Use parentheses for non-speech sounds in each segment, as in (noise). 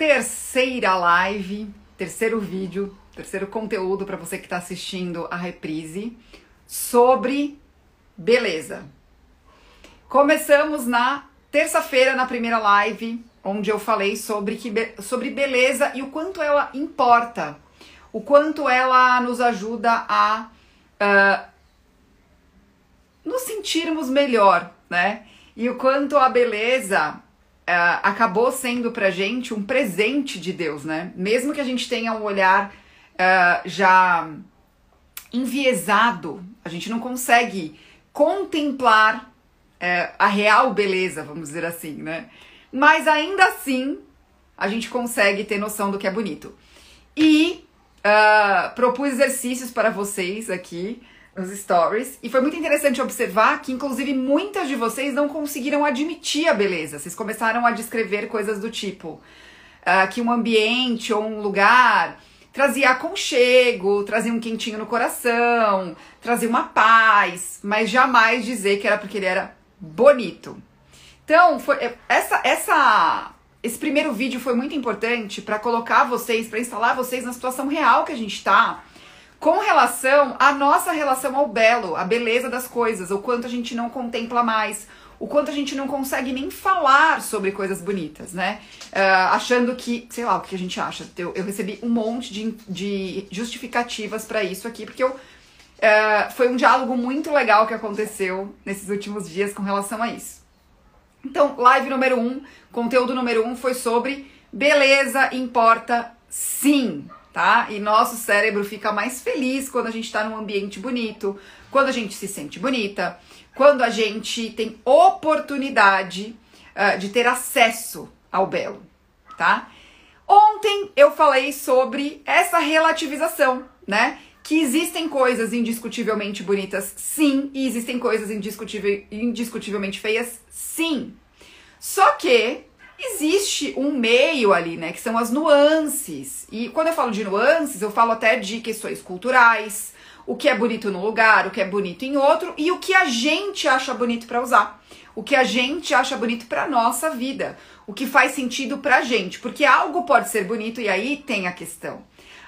terceira live, terceiro vídeo, terceiro conteúdo para você que está assistindo a reprise sobre beleza. Começamos na terça-feira, na primeira live, onde eu falei sobre, que, sobre beleza e o quanto ela importa, o quanto ela nos ajuda a uh, nos sentirmos melhor, né? E o quanto a beleza uh, acabou sendo pra gente um presente de Deus, né? Mesmo que a gente tenha um olhar uh, já enviesado, a gente não consegue contemplar uh, a real beleza, vamos dizer assim, né? Mas ainda assim, a gente consegue ter noção do que é bonito. E propus exercícios para vocês aqui nos stories. E foi muito interessante observar que, inclusive, muitas de vocês não conseguiram admitir a beleza. Vocês começaram a descrever coisas do tipo uh, que um ambiente ou um lugar trazia aconchego, trazia um quentinho no coração, trazia uma paz, mas jamais dizer que era porque ele era bonito. Então, foi é, essa essa esse primeiro vídeo foi muito importante para colocar vocês, para instalar vocês na situação real que a gente está com relação à nossa relação ao belo, à beleza das coisas, o quanto a gente não contempla mais, o quanto a gente não consegue nem falar sobre coisas bonitas, né? Uh, achando que, sei lá, o que a gente acha. Eu, eu recebi um monte de, de justificativas para isso aqui, porque eu, uh, foi um diálogo muito legal que aconteceu nesses últimos dias com relação a isso. Então, live número um, conteúdo número um foi sobre beleza importa sim tá? E nosso cérebro fica mais feliz quando a gente está num ambiente bonito, quando a gente se sente bonita, quando a gente tem oportunidade uh, de ter acesso ao belo, tá? Ontem eu falei sobre essa relativização, né? Que existem coisas indiscutivelmente bonitas, sim, e existem coisas indiscutível, indiscutivelmente feias, sim. Só que existe um meio ali, né, que são as nuances. E quando eu falo de nuances, eu falo até de questões culturais, o que é bonito num lugar, o que é bonito em outro e o que a gente acha bonito para usar. O que a gente acha bonito para nossa vida, o que faz sentido pra gente, porque algo pode ser bonito e aí tem a questão.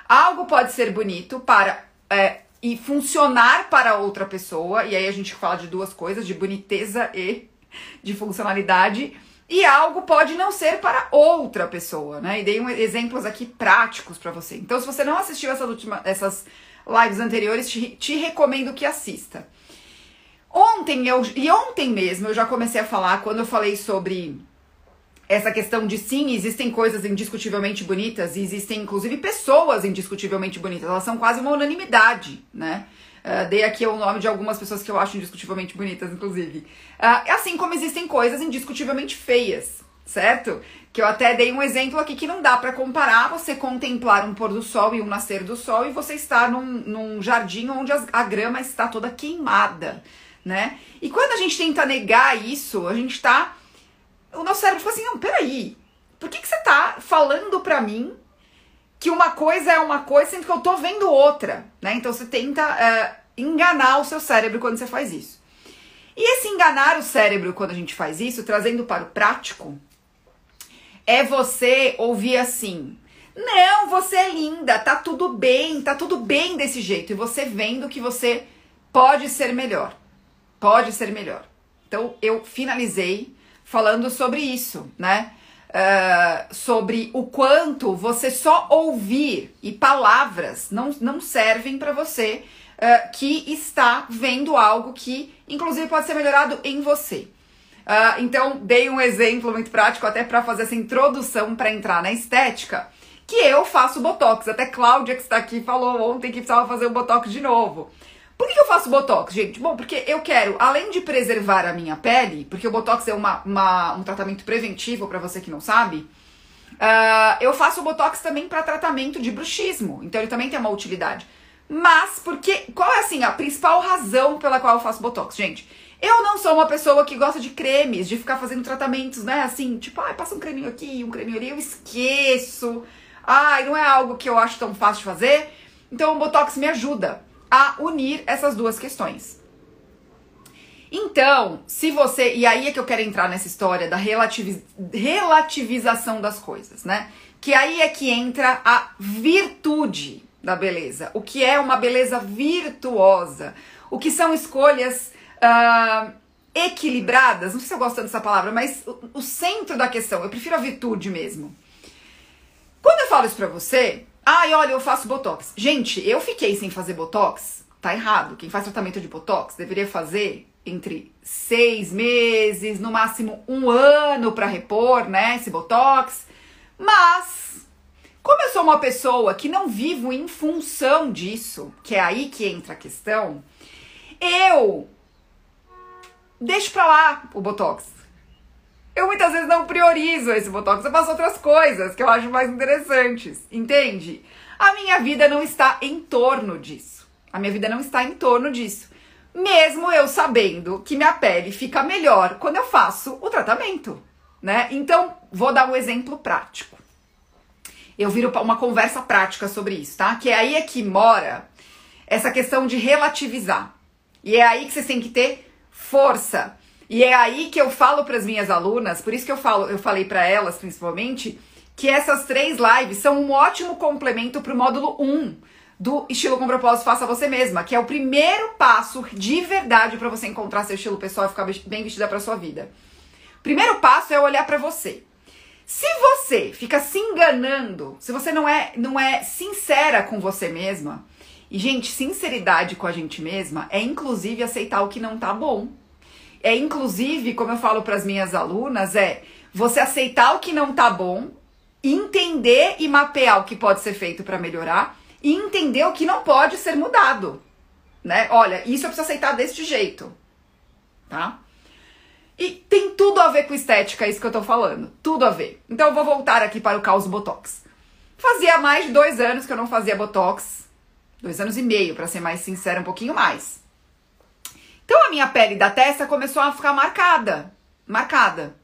Algo pode ser bonito para é, e funcionar para outra pessoa, e aí a gente fala de duas coisas, de boniteza e de funcionalidade e algo pode não ser para outra pessoa, né? E dei um, exemplos aqui práticos para você. Então, se você não assistiu essas, últimas, essas lives anteriores, te, te recomendo que assista. Ontem eu e ontem mesmo eu já comecei a falar quando eu falei sobre essa questão de sim, existem coisas indiscutivelmente bonitas existem inclusive pessoas indiscutivelmente bonitas. Elas são quase uma unanimidade, né? Uh, dei aqui o nome de algumas pessoas que eu acho indiscutivelmente bonitas, inclusive. Uh, assim como existem coisas indiscutivelmente feias, certo? Que eu até dei um exemplo aqui que não dá para comparar você contemplar um pôr do sol e um nascer do sol e você estar num, num jardim onde a, a grama está toda queimada, né? E quando a gente tenta negar isso, a gente tá. O nosso cérebro fala assim: não, peraí, por que, que você tá falando pra mim que uma coisa é uma coisa, sendo que eu tô vendo outra, né? Então você tenta uh, enganar o seu cérebro quando você faz isso. E esse enganar o cérebro quando a gente faz isso, trazendo para o prático, é você ouvir assim: não, você é linda, tá tudo bem, tá tudo bem desse jeito. E você vendo que você pode ser melhor. Pode ser melhor. Então eu finalizei falando sobre isso, né? Uh, sobre o quanto você só ouvir e palavras não, não servem para você uh, que está vendo algo que, inclusive, pode ser melhorado em você. Uh, então, dei um exemplo muito prático até para fazer essa introdução para entrar na estética, que eu faço botox. Até Cláudia, que está aqui, falou ontem que precisava fazer o botox de novo. Por que eu faço botox, gente? Bom, porque eu quero, além de preservar a minha pele, porque o botox é uma, uma um tratamento preventivo para você que não sabe, uh, eu faço botox também para tratamento de bruxismo. Então ele também tem uma utilidade. Mas porque qual é assim a principal razão pela qual eu faço botox, gente? Eu não sou uma pessoa que gosta de cremes, de ficar fazendo tratamentos, né? Assim, tipo, ai, passa um creminho aqui, um creminho ali, eu esqueço. Ai, não é algo que eu acho tão fácil de fazer. Então o botox me ajuda a unir essas duas questões. Então, se você. E aí é que eu quero entrar nessa história da relativiz, relativização das coisas, né? Que aí é que entra a virtude da beleza. O que é uma beleza virtuosa? O que são escolhas uh, equilibradas? Não sei se eu gosto dessa palavra, mas o, o centro da questão. Eu prefiro a virtude mesmo. Quando eu falo isso pra você, ai, olha, eu faço botox. Gente, eu fiquei sem fazer botox. Tá errado. Quem faz tratamento de botox deveria fazer entre seis meses, no máximo um ano para repor, né, esse botox. Mas, como eu sou uma pessoa que não vivo em função disso, que é aí que entra a questão, eu deixo pra lá o botox. Eu muitas vezes não priorizo esse botox, eu faço outras coisas que eu acho mais interessantes, entende? A minha vida não está em torno disso. A minha vida não está em torno disso mesmo eu sabendo que minha pele fica melhor quando eu faço o tratamento, né? Então, vou dar um exemplo prático. Eu viro uma conversa prática sobre isso, tá? Que é aí é que mora essa questão de relativizar. E é aí que vocês têm que ter força. E é aí que eu falo para as minhas alunas, por isso que eu falo, eu falei para elas principalmente, que essas três lives são um ótimo complemento para o módulo 1 do estilo com propósito faça você mesma, que é o primeiro passo de verdade para você encontrar seu estilo pessoal e ficar bem vestida para sua vida. Primeiro passo é olhar para você. Se você fica se enganando, se você não é não é sincera com você mesma, e gente, sinceridade com a gente mesma é inclusive aceitar o que não tá bom. É inclusive, como eu falo para as minhas alunas, é você aceitar o que não tá bom, entender e mapear o que pode ser feito para melhorar e entender o que não pode ser mudado, né? Olha, isso eu preciso aceitar deste jeito, tá? E tem tudo a ver com estética, isso que eu tô falando, tudo a ver. Então eu vou voltar aqui para o caos Botox. Fazia mais de dois anos que eu não fazia Botox, dois anos e meio, para ser mais sincera, um pouquinho mais. Então a minha pele da testa começou a ficar marcada, marcada.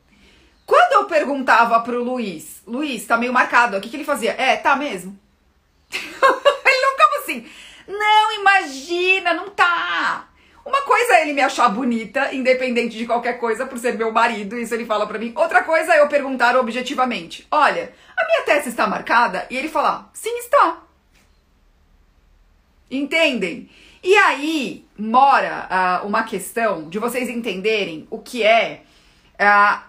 Quando eu perguntava pro Luiz, Luiz, tá meio marcado, o que, que ele fazia? É, tá mesmo. (laughs) ele não ficava assim, não, imagina, não tá. Uma coisa é ele me achar bonita, independente de qualquer coisa, por ser meu marido, isso ele fala pra mim. Outra coisa é eu perguntar objetivamente: olha, a minha testa está marcada? E ele falar: sim, está. Entendem? E aí mora uh, uma questão de vocês entenderem o que é uh,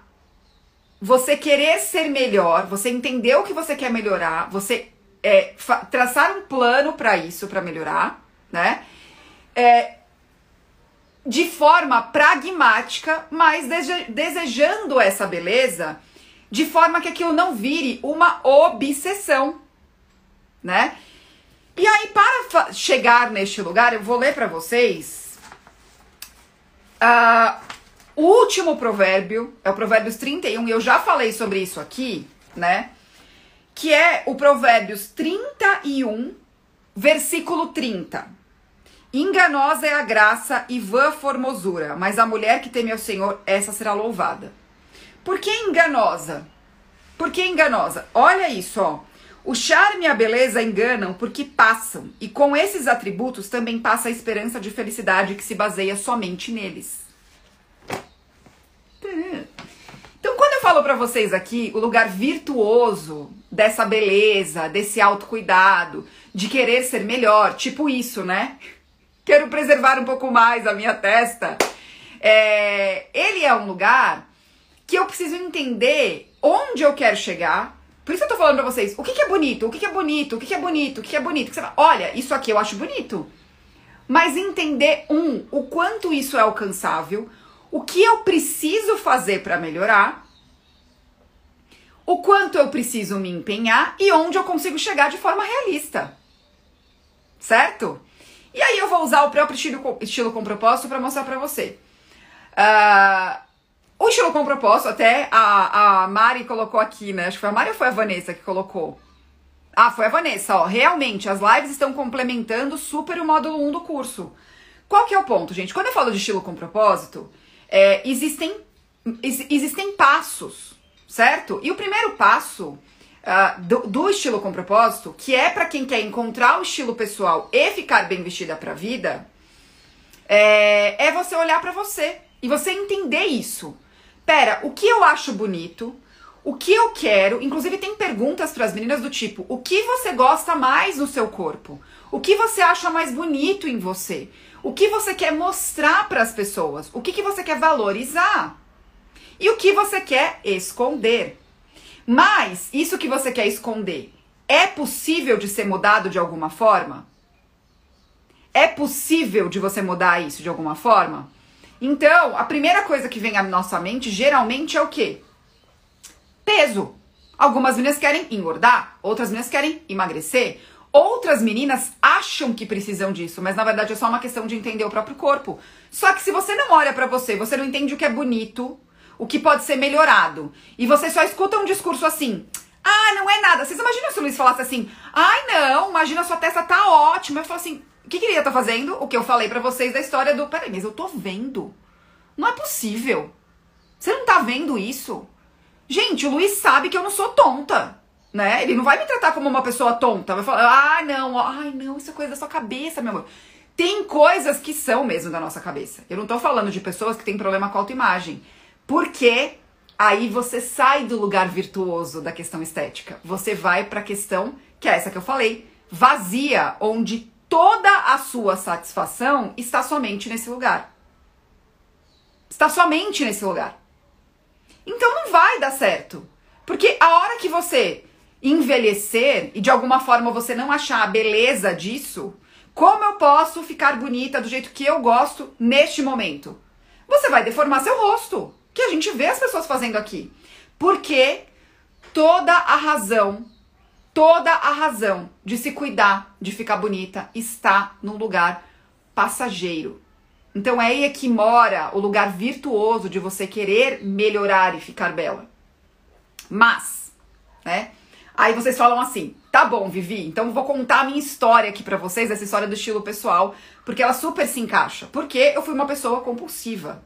você querer ser melhor, você entender o que você quer melhorar, você é, traçar um plano para isso, para melhorar, né? É, de forma pragmática, mas desejando essa beleza de forma que aquilo não vire uma obsessão, né? E aí, para chegar neste lugar, eu vou ler para vocês uh, o último provérbio, é o Provérbios 31, e eu já falei sobre isso aqui, né? que é o Provérbios 31, versículo 30. Enganosa é a graça e vã formosura, mas a mulher que teme ao Senhor, essa será louvada. Por que enganosa? Por que enganosa? Olha isso, ó. O charme e a beleza enganam porque passam, e com esses atributos também passa a esperança de felicidade que se baseia somente neles. Então, quando eu falo para vocês aqui o lugar virtuoso dessa beleza, desse autocuidado, de querer ser melhor, tipo isso, né? Quero preservar um pouco mais a minha testa. É, ele é um lugar que eu preciso entender onde eu quero chegar. Por isso eu tô falando pra vocês, o que, que é bonito, o que, que é bonito, o que, que é bonito, o que, que é bonito. Que você fala, olha, isso aqui eu acho bonito. Mas entender, um, o quanto isso é alcançável, o que eu preciso fazer para melhorar o quanto eu preciso me empenhar e onde eu consigo chegar de forma realista. Certo? E aí eu vou usar o próprio estilo, estilo com propósito para mostrar para você. Uh, o estilo com propósito, até a, a Mari colocou aqui, né? Acho que foi a Mari ou foi a Vanessa que colocou? Ah, foi a Vanessa, ó. Realmente, as lives estão complementando super o módulo 1 do curso. Qual que é o ponto, gente? Quando eu falo de estilo com propósito, é, existem, existem passos certo? E o primeiro passo uh, do, do, estilo com propósito, que é para quem quer encontrar o estilo pessoal e ficar bem vestida para a vida, É, é você olhar para você e você entender isso. Pera, o que eu acho bonito? O que eu quero? Inclusive tem perguntas para as meninas do tipo: o que você gosta mais no seu corpo? O que você acha mais bonito em você? O que você quer mostrar para as pessoas? O que, que você quer valorizar? E o que você quer esconder? Mas isso que você quer esconder é possível de ser mudado de alguma forma? É possível de você mudar isso de alguma forma? Então, a primeira coisa que vem à nossa mente geralmente é o quê? Peso. Algumas meninas querem engordar, outras meninas querem emagrecer, outras meninas acham que precisam disso, mas na verdade é só uma questão de entender o próprio corpo. Só que se você não olha para você, você não entende o que é bonito, o que pode ser melhorado, e você só escuta um discurso assim: "Ah, não é nada". Vocês imaginam se o Luiz falasse assim: "Ai, não, imagina sua testa tá ótima". Eu falo assim: "O que que ele ia estar tá fazendo?" O que eu falei para vocês da história do, peraí, mas eu tô vendo. Não é possível. Você não tá vendo isso? Gente, o Luiz sabe que eu não sou tonta, né? Ele não vai me tratar como uma pessoa tonta. Vai falar, ah, não, ai, não, isso é coisa da sua cabeça, meu amor. Tem coisas que são mesmo da nossa cabeça. Eu não tô falando de pessoas que têm problema com autoimagem. Porque aí você sai do lugar virtuoso da questão estética. Você vai pra questão, que é essa que eu falei, vazia, onde toda a sua satisfação está somente nesse lugar. Está somente nesse lugar. Então não vai dar certo. Porque a hora que você envelhecer e de alguma forma você não achar a beleza disso, como eu posso ficar bonita do jeito que eu gosto neste momento? Você vai deformar seu rosto, que a gente vê as pessoas fazendo aqui. Porque toda a razão, toda a razão de se cuidar, de ficar bonita, está num lugar passageiro. Então é aí que mora o lugar virtuoso de você querer melhorar e ficar bela. Mas, né? Aí vocês falam assim: "Tá bom, Vivi, então vou contar a minha história aqui para vocês, essa história do estilo pessoal, porque ela super se encaixa. Porque eu fui uma pessoa compulsiva,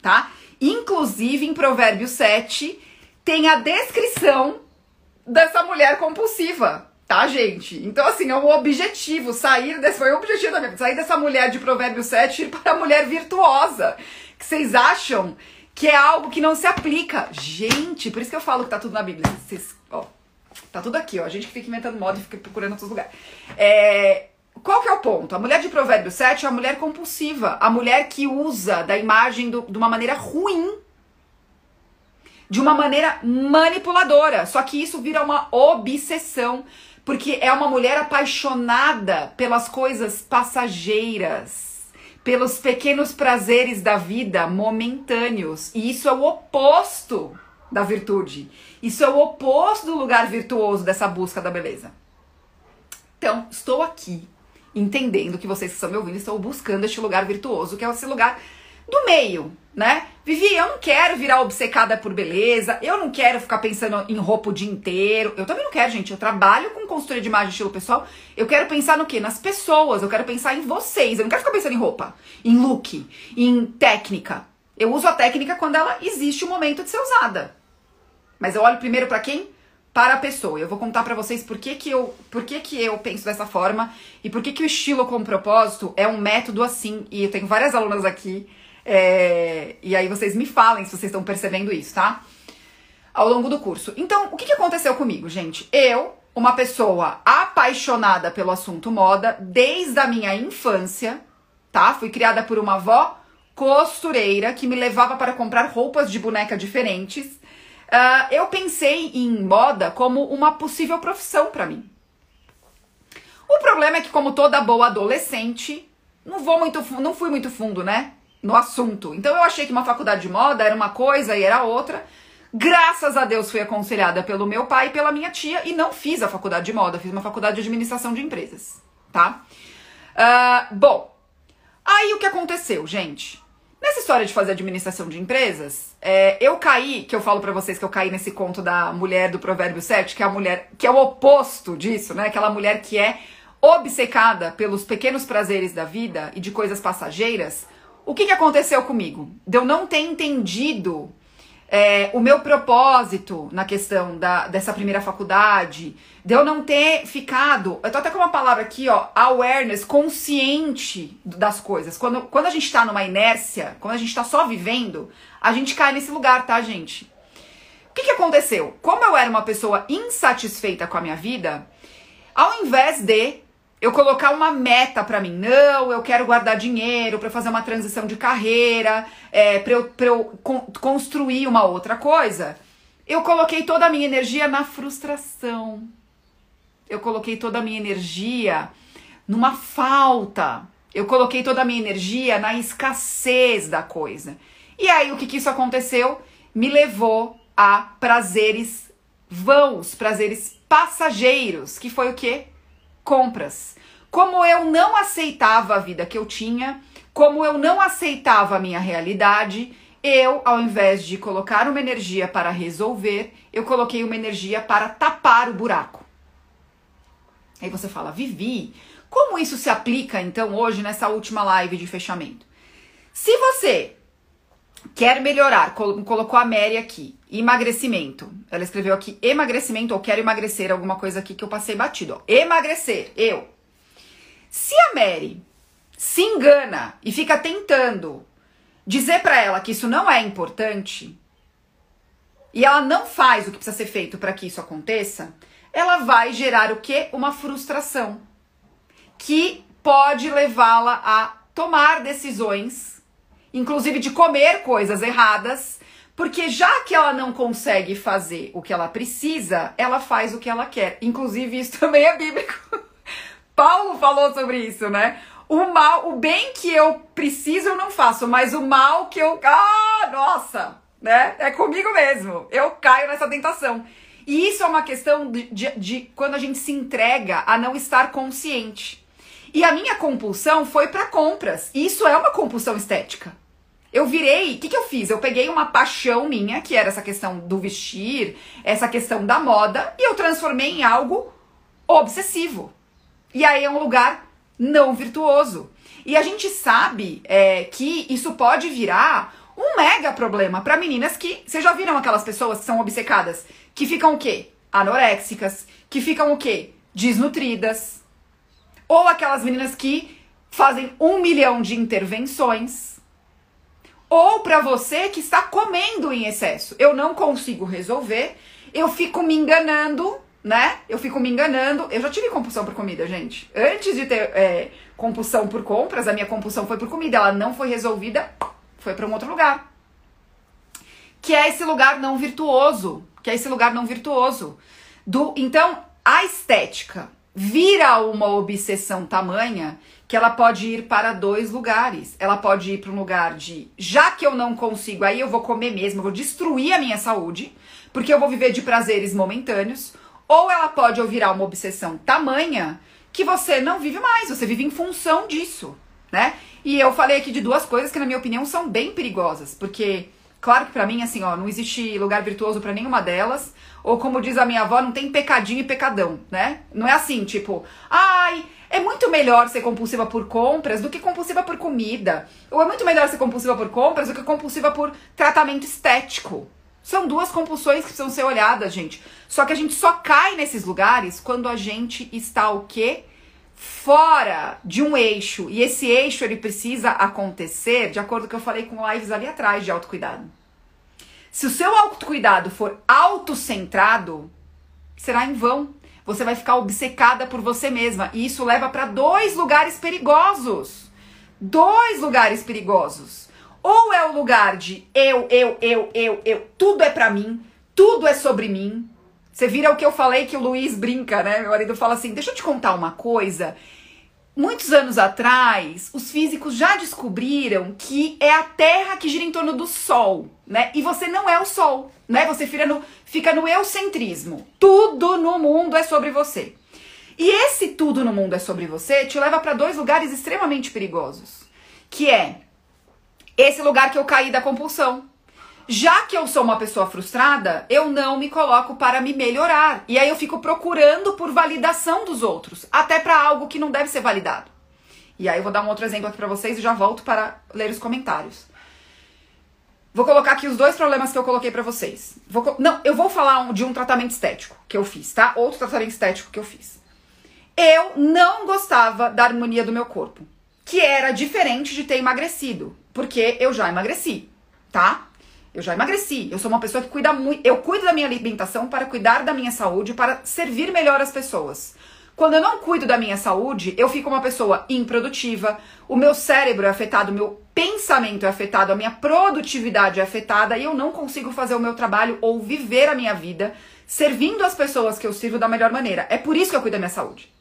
tá? Inclusive em Provérbios 7 tem a descrição dessa mulher compulsiva tá, gente? Então, assim, é um objetivo, sair desse, foi o objetivo da minha sair dessa mulher de Provérbio 7 para a mulher virtuosa, que vocês acham que é algo que não se aplica. Gente, por isso que eu falo que tá tudo na Bíblia. Vocês, ó, tá tudo aqui, ó, a gente que fica inventando moda e fica procurando outros lugares. É, qual que é o ponto? A mulher de Provérbio 7 é a mulher compulsiva, a mulher que usa da imagem do, de uma maneira ruim de uma maneira manipuladora. Só que isso vira uma obsessão. Porque é uma mulher apaixonada pelas coisas passageiras, pelos pequenos prazeres da vida momentâneos. E isso é o oposto da virtude. Isso é o oposto do lugar virtuoso dessa busca da beleza. Então, estou aqui entendendo que vocês que estão me ouvindo estão buscando este lugar virtuoso, que é esse lugar do meio, né? Vivi, eu não quero virar obcecada por beleza, eu não quero ficar pensando em roupa o dia inteiro. Eu também não quero, gente. Eu trabalho com consultoria de imagem estilo pessoal. Eu quero pensar no quê? Nas pessoas. Eu quero pensar em vocês. Eu não quero ficar pensando em roupa, em look, em técnica. Eu uso a técnica quando ela existe o momento de ser usada. Mas eu olho primeiro para quem? Para a pessoa. Eu vou contar para vocês por que, que, eu, por que, que eu penso dessa forma e por que, que o estilo com propósito é um método assim. E eu tenho várias alunas aqui é, e aí vocês me falem se vocês estão percebendo isso, tá? Ao longo do curso. Então, o que, que aconteceu comigo, gente? Eu, uma pessoa apaixonada pelo assunto moda desde a minha infância, tá? Fui criada por uma avó costureira que me levava para comprar roupas de boneca diferentes. Uh, eu pensei em moda como uma possível profissão para mim. O problema é que, como toda boa adolescente, não vou muito, não fui muito fundo, né? No assunto. Então eu achei que uma faculdade de moda era uma coisa e era outra. Graças a Deus fui aconselhada pelo meu pai e pela minha tia e não fiz a faculdade de moda, fiz uma faculdade de administração de empresas, tá? Uh, bom, aí o que aconteceu, gente? Nessa história de fazer administração de empresas, é, eu caí, que eu falo para vocês que eu caí nesse conto da mulher do Provérbio 7, que é a mulher que é o oposto disso, né? Aquela mulher que é obcecada pelos pequenos prazeres da vida e de coisas passageiras, o que, que aconteceu comigo? De eu não ter entendido é, o meu propósito na questão da, dessa primeira faculdade, de eu não ter ficado. Eu tô até com uma palavra aqui, ó, awareness, consciente das coisas. Quando, quando a gente tá numa inércia, quando a gente tá só vivendo, a gente cai nesse lugar, tá, gente? O que, que aconteceu? Como eu era uma pessoa insatisfeita com a minha vida, ao invés de eu colocar uma meta para mim. Não, eu quero guardar dinheiro para fazer uma transição de carreira, é, para eu, pra eu con construir uma outra coisa. Eu coloquei toda a minha energia na frustração. Eu coloquei toda a minha energia numa falta. Eu coloquei toda a minha energia na escassez da coisa. E aí o que, que isso aconteceu? Me levou a prazeres vãos, prazeres passageiros, que foi o quê? Compras. Como eu não aceitava a vida que eu tinha, como eu não aceitava a minha realidade, eu, ao invés de colocar uma energia para resolver, eu coloquei uma energia para tapar o buraco. Aí você fala, Vivi, como isso se aplica então hoje nessa última live de fechamento? Se você quer melhorar, colocou a Mary aqui, emagrecimento. Ela escreveu aqui emagrecimento ou quero emagrecer, alguma coisa aqui que eu passei batido. Ó. Emagrecer, eu. Se a Mary se engana e fica tentando dizer para ela que isso não é importante e ela não faz o que precisa ser feito para que isso aconteça, ela vai gerar o que? Uma frustração que pode levá-la a tomar decisões inclusive de comer coisas erradas, porque já que ela não consegue fazer o que ela precisa, ela faz o que ela quer. Inclusive, isso (laughs) também é bíblico. Paulo falou sobre isso, né? O mal, o bem que eu preciso eu não faço, mas o mal que eu. Ah, nossa! Né? É comigo mesmo. Eu caio nessa tentação. E isso é uma questão de, de, de quando a gente se entrega a não estar consciente. E a minha compulsão foi para compras. Isso é uma compulsão estética. Eu virei, o que, que eu fiz? Eu peguei uma paixão minha, que era essa questão do vestir, essa questão da moda, e eu transformei em algo obsessivo. E aí é um lugar não virtuoso. E a gente sabe é, que isso pode virar um mega problema para meninas que. Vocês já viram aquelas pessoas que são obcecadas? Que ficam o quê? Anoréxicas, que ficam o quê? Desnutridas. Ou aquelas meninas que fazem um milhão de intervenções ou para você que está comendo em excesso. Eu não consigo resolver, eu fico me enganando, né? Eu fico me enganando. Eu já tive compulsão por comida, gente. Antes de ter é, compulsão por compras, a minha compulsão foi por comida. Ela não foi resolvida, foi para um outro lugar. Que é esse lugar não virtuoso. Que é esse lugar não virtuoso. Do, então, a estética vira uma obsessão tamanha que ela pode ir para dois lugares. Ela pode ir para um lugar de, já que eu não consigo, aí eu vou comer mesmo, eu vou destruir a minha saúde, porque eu vou viver de prazeres momentâneos. Ou ela pode virar uma obsessão tamanha que você não vive mais, você vive em função disso, né? E eu falei aqui de duas coisas que na minha opinião são bem perigosas, porque claro que para mim assim, ó, não existe lugar virtuoso para nenhuma delas. Ou como diz a minha avó, não tem pecadinho e pecadão, né? Não é assim, tipo, ai, é muito melhor ser compulsiva por compras do que compulsiva por comida. Ou é muito melhor ser compulsiva por compras do que compulsiva por tratamento estético. São duas compulsões que precisam ser olhadas, gente. Só que a gente só cai nesses lugares quando a gente está o quê? Fora de um eixo. E esse eixo ele precisa acontecer de acordo com o que eu falei com lives ali atrás de autocuidado. Se o seu autocuidado for autocentrado, será em vão. Você vai ficar obcecada por você mesma. E isso leva para dois lugares perigosos. Dois lugares perigosos. Ou é o lugar de eu, eu, eu, eu, eu, tudo é para mim, tudo é sobre mim. Você vira o que eu falei que o Luiz brinca, né? Meu marido fala assim: deixa eu te contar uma coisa. Muitos anos atrás, os físicos já descobriram que é a Terra que gira em torno do Sol, né? E você não é o Sol, né? Você fica no, fica no eucentrismo. Tudo no mundo é sobre você. E esse tudo no mundo é sobre você te leva para dois lugares extremamente perigosos, que é esse lugar que eu caí da compulsão, já que eu sou uma pessoa frustrada, eu não me coloco para me melhorar. E aí eu fico procurando por validação dos outros, até para algo que não deve ser validado. E aí eu vou dar um outro exemplo aqui para vocês e já volto para ler os comentários. Vou colocar aqui os dois problemas que eu coloquei para vocês. Vou, não, eu vou falar de um tratamento estético que eu fiz, tá? Outro tratamento estético que eu fiz. Eu não gostava da harmonia do meu corpo, que era diferente de ter emagrecido, porque eu já emagreci, tá? Eu já emagreci. Eu sou uma pessoa que cuida muito. Eu cuido da minha alimentação para cuidar da minha saúde, para servir melhor as pessoas. Quando eu não cuido da minha saúde, eu fico uma pessoa improdutiva, o meu cérebro é afetado, o meu pensamento é afetado, a minha produtividade é afetada e eu não consigo fazer o meu trabalho ou viver a minha vida servindo as pessoas que eu sirvo da melhor maneira. É por isso que eu cuido da minha saúde.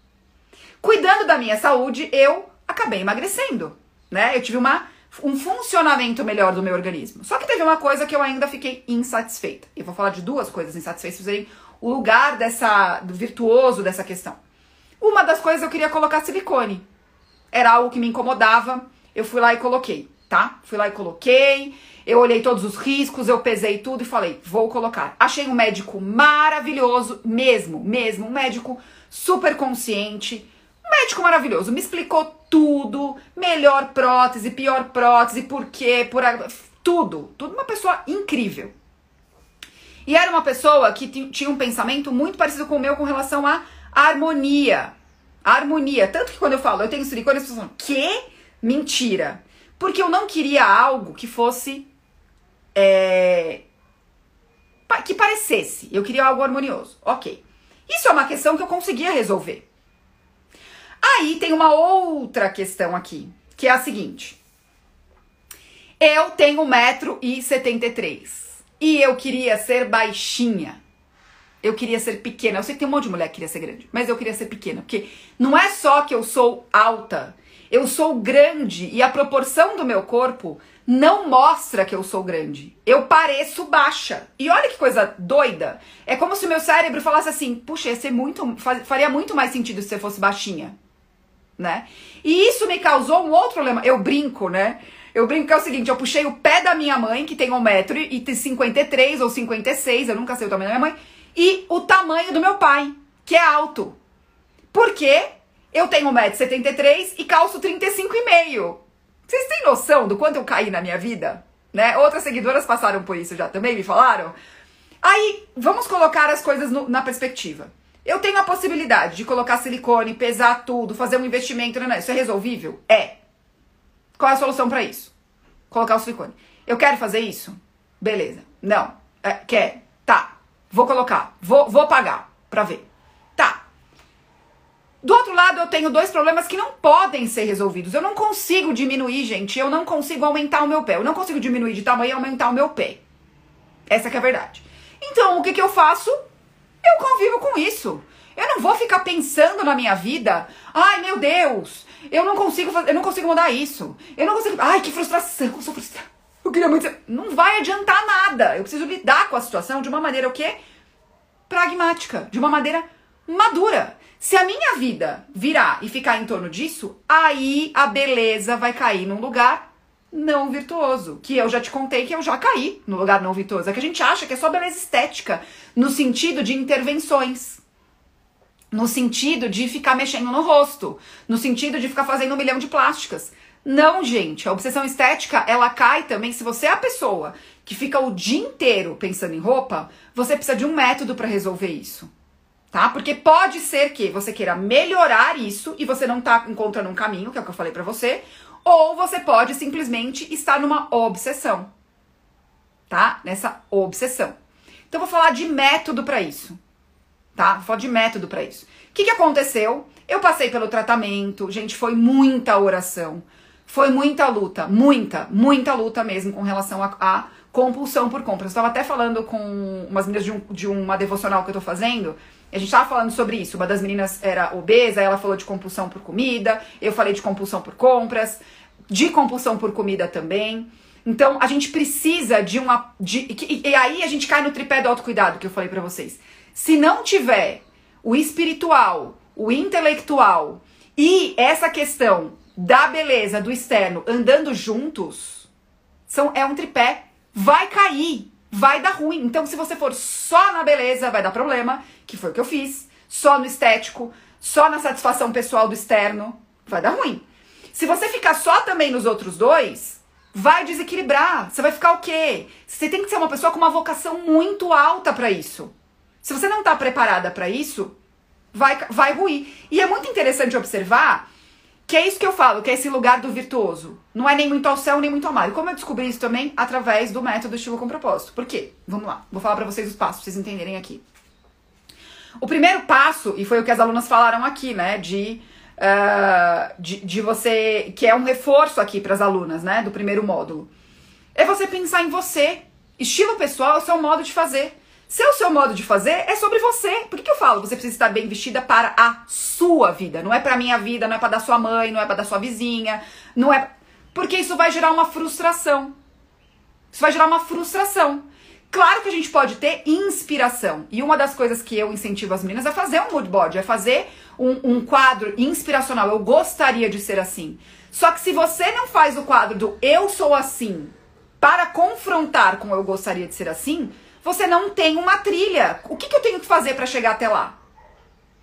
Cuidando da minha saúde, eu acabei emagrecendo, né? Eu tive uma, um funcionamento melhor do meu organismo. Só que teve uma coisa que eu ainda fiquei insatisfeita. Eu vou falar de duas coisas insatisfeitas, vocês o lugar dessa do virtuoso dessa questão. Uma das coisas eu queria colocar silicone. Era algo que me incomodava. Eu fui lá e coloquei, tá? Fui lá e coloquei. Eu olhei todos os riscos, eu pesei tudo e falei, vou colocar. Achei um médico maravilhoso, mesmo, mesmo, um médico super consciente, médico maravilhoso. Me explicou tudo, melhor prótese, pior prótese, por quê, por tudo, tudo uma pessoa incrível. E era uma pessoa que tinha um pensamento muito parecido com o meu com relação a harmonia. Harmonia. Tanto que quando eu falo, eu tenho silicone, as pessoas falam, que? Mentira. Porque eu não queria algo que fosse. É, que parecesse. Eu queria algo harmonioso. Ok. Isso é uma questão que eu conseguia resolver. Aí tem uma outra questão aqui, que é a seguinte. Eu tenho 1,73m e eu queria ser baixinha. Eu queria ser pequena. Eu sei que tem um monte de mulher que queria ser grande, mas eu queria ser pequena. Porque não é só que eu sou alta, eu sou grande e a proporção do meu corpo não mostra que eu sou grande. Eu pareço baixa. E olha que coisa doida. É como se o meu cérebro falasse assim: puxa, ia ser muito, faria muito mais sentido se você fosse baixinha. Né? E isso me causou um outro problema. Eu brinco, né? Eu brinco que é o seguinte: eu puxei o pé da minha mãe, que tem 1,53m ou 56, eu nunca sei o tamanho da minha mãe e o tamanho do meu pai, que é alto. Porque eu tenho 1,73m e calço 35,5. Vocês têm noção do quanto eu caí na minha vida? Né? Outras seguidoras passaram por isso já também, me falaram. Aí, vamos colocar as coisas no, na perspectiva. Eu tenho a possibilidade de colocar silicone, pesar tudo, fazer um investimento, né? Isso é resolvível? É. Qual é a solução para isso? Colocar o silicone. Eu quero fazer isso? Beleza. Não. É, quer? Tá. Vou colocar, vou, vou pagar pra ver. Tá. Do outro lado, eu tenho dois problemas que não podem ser resolvidos. Eu não consigo diminuir, gente. Eu não consigo aumentar o meu pé. Eu não consigo diminuir de tamanho e aumentar o meu pé. Essa é a verdade. Então, o que, que eu faço? Eu convivo com isso. Eu não vou ficar pensando na minha vida. Ai, meu Deus, eu não consigo, eu não consigo mudar isso. Eu não consigo. Ai, que frustração, eu sou frustrada. Eu queria muito. Não vai adiantar nada. Eu preciso lidar com a situação de uma maneira o quê? Pragmática, de uma maneira madura. Se a minha vida virar e ficar em torno disso, aí a beleza vai cair num lugar não virtuoso. Que eu já te contei que eu já caí no lugar não virtuoso. É que a gente acha que é só beleza estética, no sentido de intervenções. No sentido de ficar mexendo no rosto. No sentido de ficar fazendo um milhão de plásticas. Não, gente, a obsessão estética, ela cai também se você é a pessoa que fica o dia inteiro pensando em roupa, você precisa de um método para resolver isso. Tá? Porque pode ser que você queira melhorar isso e você não tá encontrando um caminho, que é o que eu falei para você, ou você pode simplesmente estar numa obsessão. Tá? Nessa obsessão. Então vou falar de método para isso. Tá? Vou falar de método para isso. O que, que aconteceu? Eu passei pelo tratamento, gente, foi muita oração foi muita luta, muita, muita luta mesmo com relação a, a compulsão por compras. Eu estava até falando com umas meninas de, um, de uma devocional que eu tô fazendo, a gente estava falando sobre isso. Uma das meninas era obesa, ela falou de compulsão por comida, eu falei de compulsão por compras, de compulsão por comida também. Então a gente precisa de uma. De, e, e aí a gente cai no tripé do autocuidado que eu falei para vocês. Se não tiver o espiritual, o intelectual e essa questão da beleza do externo andando juntos, são, é um tripé, vai cair, vai dar ruim. Então, se você for só na beleza, vai dar problema, que foi o que eu fiz, só no estético, só na satisfação pessoal do externo, vai dar ruim. Se você ficar só também nos outros dois, vai desequilibrar. Você vai ficar o quê? Você tem que ser uma pessoa com uma vocação muito alta para isso. Se você não tá preparada para isso, vai, vai ruir. E é muito interessante observar que é isso que eu falo, que é esse lugar do virtuoso. Não é nem muito ao céu, nem muito ao mar. E como eu descobri isso também? Através do método estilo com propósito. Por quê? Vamos lá, vou falar para vocês os passos, pra vocês entenderem aqui. O primeiro passo, e foi o que as alunas falaram aqui, né, de, uh, de, de você, que é um reforço aqui para as alunas, né, do primeiro módulo, é você pensar em você. Estilo pessoal é o seu modo de fazer. Se é o seu modo de fazer, é sobre você. Por que, que eu falo? Você precisa estar bem vestida para a sua vida. Não é para minha vida, não é para da sua mãe, não é para da sua vizinha, não é. Porque isso vai gerar uma frustração. Isso vai gerar uma frustração. Claro que a gente pode ter inspiração. E uma das coisas que eu incentivo as meninas é fazer um mood board, é fazer um, um quadro inspiracional. Eu gostaria de ser assim. Só que se você não faz o quadro do eu sou assim para confrontar com eu gostaria de ser assim, você não tem uma trilha. O que, que eu tenho que fazer para chegar até lá?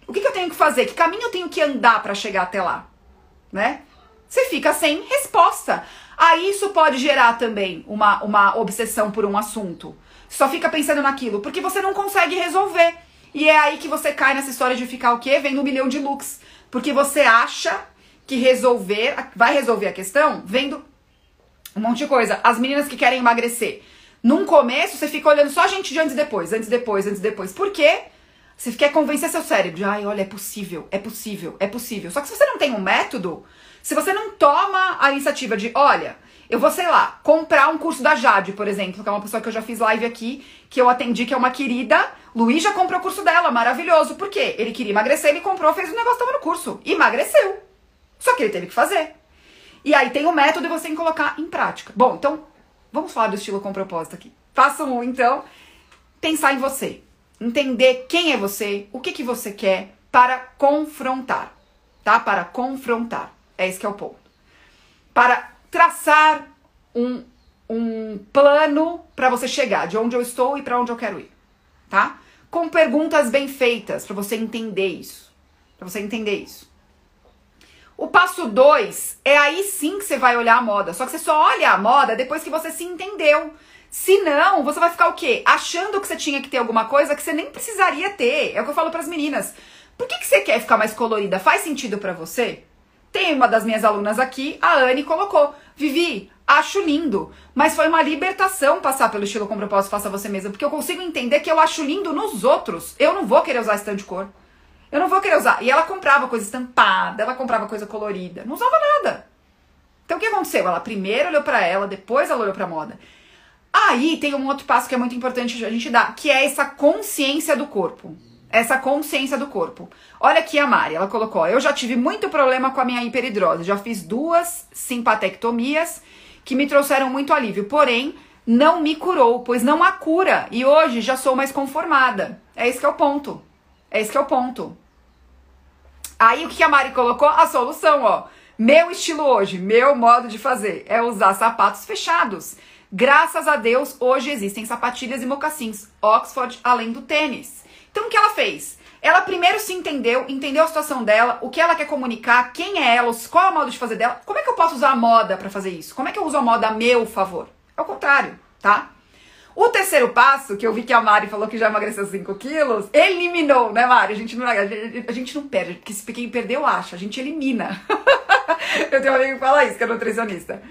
O que, que eu tenho que fazer? Que caminho eu tenho que andar para chegar até lá? Né? Você fica sem resposta. Aí isso pode gerar também uma, uma obsessão por um assunto. Só fica pensando naquilo, porque você não consegue resolver. E é aí que você cai nessa história de ficar o quê? Vendo um milhão de looks. Porque você acha que resolver, vai resolver a questão vendo um monte de coisa. As meninas que querem emagrecer. Num começo, você fica olhando só a gente de antes e depois, antes e depois, antes e depois. Por quê? Você quer convencer seu cérebro de, ai, olha, é possível, é possível, é possível. Só que se você não tem um método, se você não toma a iniciativa de, olha, eu vou, sei lá, comprar um curso da Jade, por exemplo, que é uma pessoa que eu já fiz live aqui, que eu atendi, que é uma querida. Luiz já comprou o curso dela, maravilhoso. Por quê? Ele queria emagrecer, ele comprou, fez o negócio, tava no curso. Emagreceu. Só que ele teve que fazer. E aí tem o método e você tem que colocar em prática. Bom, então Vamos falar do estilo com propósito aqui. Façam um, então, pensar em você. Entender quem é você, o que, que você quer para confrontar, tá? Para confrontar. É esse que é o ponto. Para traçar um, um plano para você chegar de onde eu estou e para onde eu quero ir, tá? Com perguntas bem feitas para você entender isso. Para você entender isso. O passo 2 é aí sim que você vai olhar a moda. Só que você só olha a moda depois que você se entendeu. Se não, você vai ficar o quê? Achando que você tinha que ter alguma coisa que você nem precisaria ter. É o que eu falo para as meninas. Por que, que você quer ficar mais colorida? Faz sentido para você? Tem uma das minhas alunas aqui, a Anne, colocou. Vivi, acho lindo, mas foi uma libertação passar pelo estilo com propósito, faça você mesma, porque eu consigo entender que eu acho lindo nos outros. Eu não vou querer usar esse tanto de cor. Eu não vou querer usar. E ela comprava coisa estampada, ela comprava coisa colorida. Não usava nada. Então o que aconteceu? Ela primeiro olhou para ela, depois ela olhou pra moda. Aí tem um outro passo que é muito importante a gente dar, que é essa consciência do corpo. Essa consciência do corpo. Olha aqui a Mari, ela colocou: Eu já tive muito problema com a minha hiperidrose. Já fiz duas simpatectomias que me trouxeram muito alívio. Porém, não me curou, pois não há cura. E hoje já sou mais conformada. É esse que é o ponto. É esse que é o ponto. Aí o que a Mari colocou? A solução, ó. Meu estilo hoje, meu modo de fazer é usar sapatos fechados. Graças a Deus, hoje existem sapatilhas e mocassins Oxford além do tênis. Então o que ela fez? Ela primeiro se entendeu, entendeu a situação dela, o que ela quer comunicar, quem é ela, qual é o modo de fazer dela. Como é que eu posso usar a moda para fazer isso? Como é que eu uso a moda a meu favor? É o contrário, tá? O terceiro passo, que eu vi que a Mari falou que já emagreceu 5 quilos, eliminou, né, Mari? A gente não, a gente, não perde, porque se quem perdeu, acha, a gente elimina. (laughs) eu tenho um amigo que fala isso, que é nutricionista.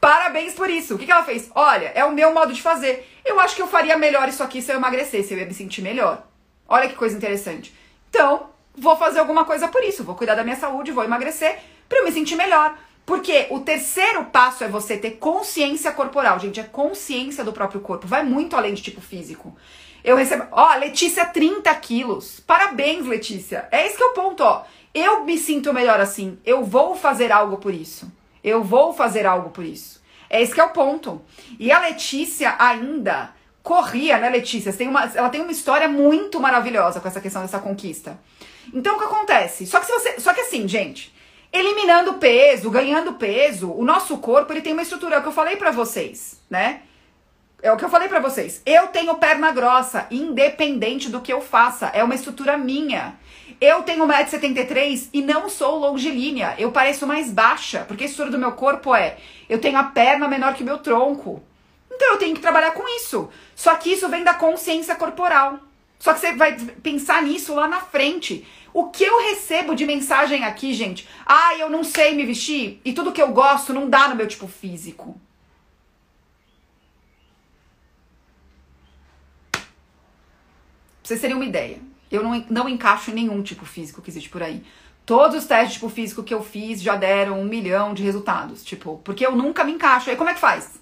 Parabéns por isso. O que, que ela fez? Olha, é o meu modo de fazer. Eu acho que eu faria melhor isso aqui se eu emagrecesse, eu ia me sentir melhor. Olha que coisa interessante. Então, vou fazer alguma coisa por isso. Vou cuidar da minha saúde, vou emagrecer para eu me sentir melhor. Porque o terceiro passo é você ter consciência corporal, gente, é consciência do próprio corpo, vai muito além de tipo físico. Eu recebo, ó, Letícia, 30 quilos. Parabéns, Letícia. É esse que é o ponto, ó. Eu me sinto melhor assim. Eu vou fazer algo por isso. Eu vou fazer algo por isso. É esse que é o ponto. E a Letícia ainda corria, né, Letícia? Tem uma, ela tem uma história muito maravilhosa com essa questão dessa conquista. Então o que acontece? Só que se você, só que assim, gente, eliminando peso, ganhando peso, o nosso corpo ele tem uma estrutura é o que eu falei para vocês, né? é o que eu falei para vocês. Eu tenho perna grossa, independente do que eu faça. É uma estrutura minha. Eu tenho 1,73m e não sou longilínea. Eu pareço mais baixa, porque a estrutura do meu corpo é: eu tenho a perna menor que o meu tronco. Então eu tenho que trabalhar com isso. Só que isso vem da consciência corporal. Só que você vai pensar nisso lá na frente. O que eu recebo de mensagem aqui, gente? Ah, eu não sei me vestir e tudo que eu gosto não dá no meu tipo físico. Pra vocês terem uma ideia, eu não, não encaixo em nenhum tipo físico que existe por aí. Todos os testes de tipo físico que eu fiz já deram um milhão de resultados. Tipo, porque eu nunca me encaixo. Aí como é que faz?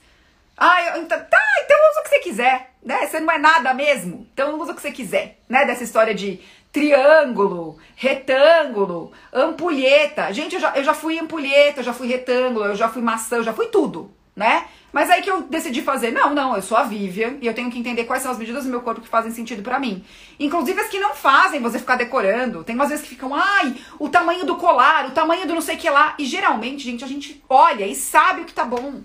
Ah, então, tá, então usa o que você quiser, né? Você não é nada mesmo, então usa o que você quiser, né? Dessa história de triângulo, retângulo, ampulheta. Gente, eu já, eu já fui ampulheta, eu já fui retângulo, eu já fui maçã, eu já fui tudo, né? Mas aí que eu decidi fazer, não, não, eu sou a Vivian e eu tenho que entender quais são as medidas do meu corpo que fazem sentido para mim. Inclusive as que não fazem você ficar decorando. Tem umas vezes que ficam, ai, o tamanho do colar, o tamanho do não sei o que lá. E geralmente, gente, a gente olha e sabe o que tá bom.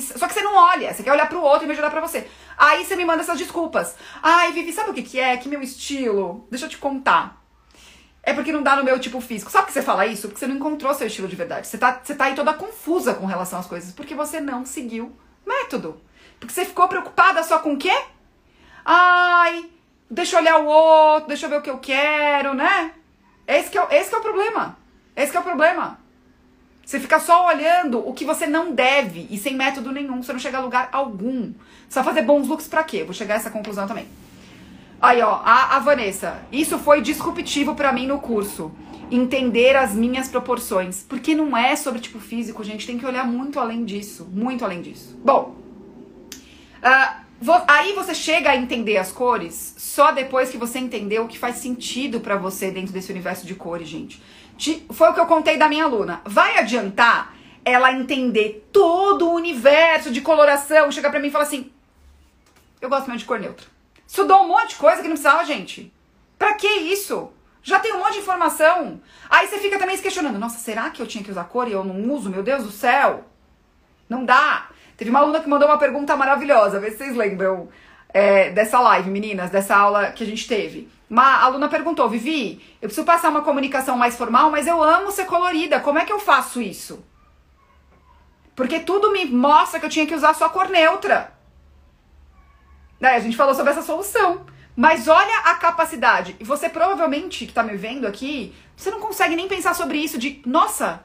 Só que você não olha, você quer olhar pro outro e me ajudar pra você. Aí você me manda essas desculpas. Ai, Vivi, sabe o que, que é? Que meu estilo. Deixa eu te contar. É porque não dá no meu tipo físico. Sabe que você fala isso? Porque você não encontrou seu estilo de verdade. Você tá, você tá aí toda confusa com relação às coisas. Porque você não seguiu método. Porque você ficou preocupada só com o quê? Ai, deixa eu olhar o outro, deixa eu ver o que eu quero, né? Esse que é, esse que é o problema. Esse que é o problema. Você fica só olhando o que você não deve e sem método nenhum, você não chega a lugar algum. Vai fazer bons looks pra quê? Vou chegar a essa conclusão também. Aí, ó, a, a Vanessa. Isso foi disruptivo para mim no curso. Entender as minhas proporções. Porque não é sobre tipo físico, gente. Tem que olhar muito além disso. Muito além disso. Bom. Uh, aí você chega a entender as cores só depois que você entendeu o que faz sentido para você dentro desse universo de cores, gente foi o que eu contei da minha aluna. Vai adiantar ela entender todo o universo de coloração, chegar para mim e falar assim: "Eu gosto mais de cor neutra". Estudou um monte de coisa que não precisava, gente. Pra que isso? Já tem um monte de informação. Aí você fica também se questionando: "Nossa, será que eu tinha que usar cor e eu não uso? Meu Deus do céu". Não dá. Teve uma aluna que mandou uma pergunta maravilhosa, vê se vocês lembram é, dessa live, meninas, dessa aula que a gente teve. Uma aluna perguntou, Vivi, eu preciso passar uma comunicação mais formal, mas eu amo ser colorida. Como é que eu faço isso? Porque tudo me mostra que eu tinha que usar só cor neutra. Daí a gente falou sobre essa solução. Mas olha a capacidade. E você provavelmente que tá me vendo aqui, você não consegue nem pensar sobre isso de, nossa,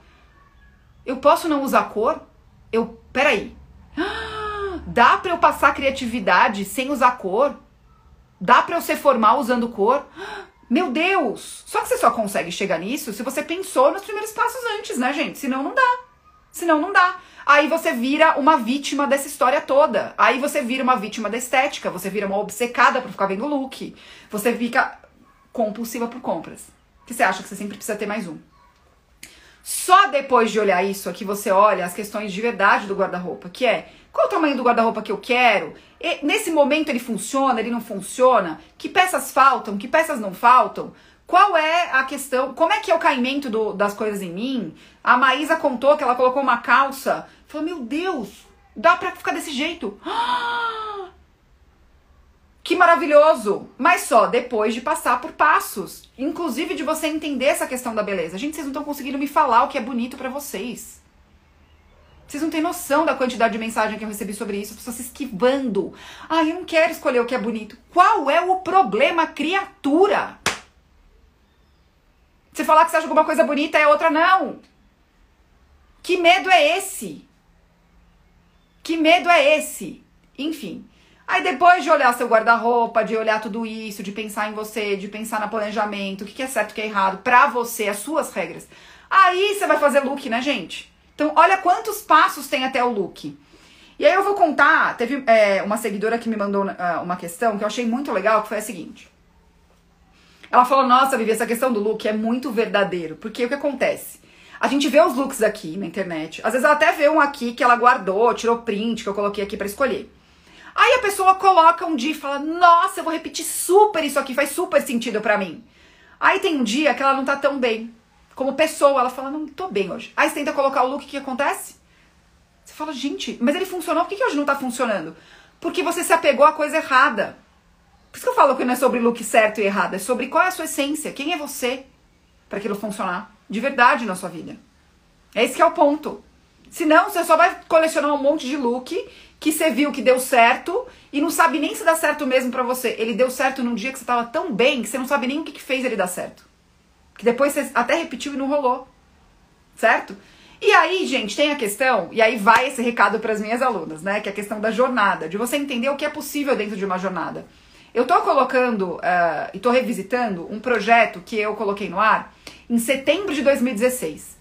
eu posso não usar cor? Eu, peraí. (gasps) Dá para eu passar criatividade sem usar cor? Dá para eu ser formal usando cor? Meu Deus! Só que você só consegue chegar nisso se você pensou nos primeiros passos antes, né, gente? Senão não dá. Senão não dá. Aí você vira uma vítima dessa história toda. Aí você vira uma vítima da estética, você vira uma obcecada por ficar vendo look. Você fica compulsiva por compras. Que você acha que você sempre precisa ter mais um. Só depois de olhar isso aqui você olha as questões de verdade do guarda-roupa, que é qual o tamanho do guarda-roupa que eu quero? E, nesse momento ele funciona, ele não funciona? Que peças faltam? Que peças não faltam? Qual é a questão? Como é que é o caimento do, das coisas em mim? A Maísa contou que ela colocou uma calça. Falou, meu Deus, dá pra ficar desse jeito. (gasps) Que maravilhoso! Mas só depois de passar por passos. Inclusive de você entender essa questão da beleza. Gente, vocês não estão conseguindo me falar o que é bonito para vocês. Vocês não têm noção da quantidade de mensagem que eu recebi sobre isso, as pessoas se esquivando. Ah, eu não quero escolher o que é bonito. Qual é o problema, criatura? Você falar que você acha alguma coisa bonita é outra, não. Que medo é esse? Que medo é esse? Enfim. Aí depois de olhar seu guarda-roupa, de olhar tudo isso, de pensar em você, de pensar no planejamento, o que é certo, o que é errado, pra você, as suas regras. Aí você vai fazer look, né, gente? Então, olha quantos passos tem até o look. E aí eu vou contar, teve é, uma seguidora que me mandou uh, uma questão que eu achei muito legal, que foi a seguinte. Ela falou, nossa, Vivi, essa questão do look é muito verdadeiro. Porque o que acontece? A gente vê os looks aqui na internet. Às vezes ela até vê um aqui que ela guardou, tirou print, que eu coloquei aqui para escolher. Aí a pessoa coloca um dia e fala, nossa, eu vou repetir super isso aqui, faz super sentido para mim. Aí tem um dia que ela não tá tão bem como pessoa, ela fala, não tô bem hoje. Aí você tenta colocar o look, o que acontece? Você fala, gente, mas ele funcionou, por que, que hoje não tá funcionando? Porque você se apegou à coisa errada. Por isso que eu falo que não é sobre look certo e errado, é sobre qual é a sua essência, quem é você para aquilo funcionar de verdade na sua vida. É esse que é o ponto. Senão, você só vai colecionar um monte de look que você viu que deu certo e não sabe nem se dá certo mesmo para você. Ele deu certo num dia que você tava tão bem que você não sabe nem o que, que fez ele dar certo. Que depois você até repetiu e não rolou. Certo? E aí, gente, tem a questão, e aí vai esse recado para as minhas alunas, né? Que é a questão da jornada, de você entender o que é possível dentro de uma jornada. Eu tô colocando uh, e tô revisitando um projeto que eu coloquei no ar em setembro de 2016.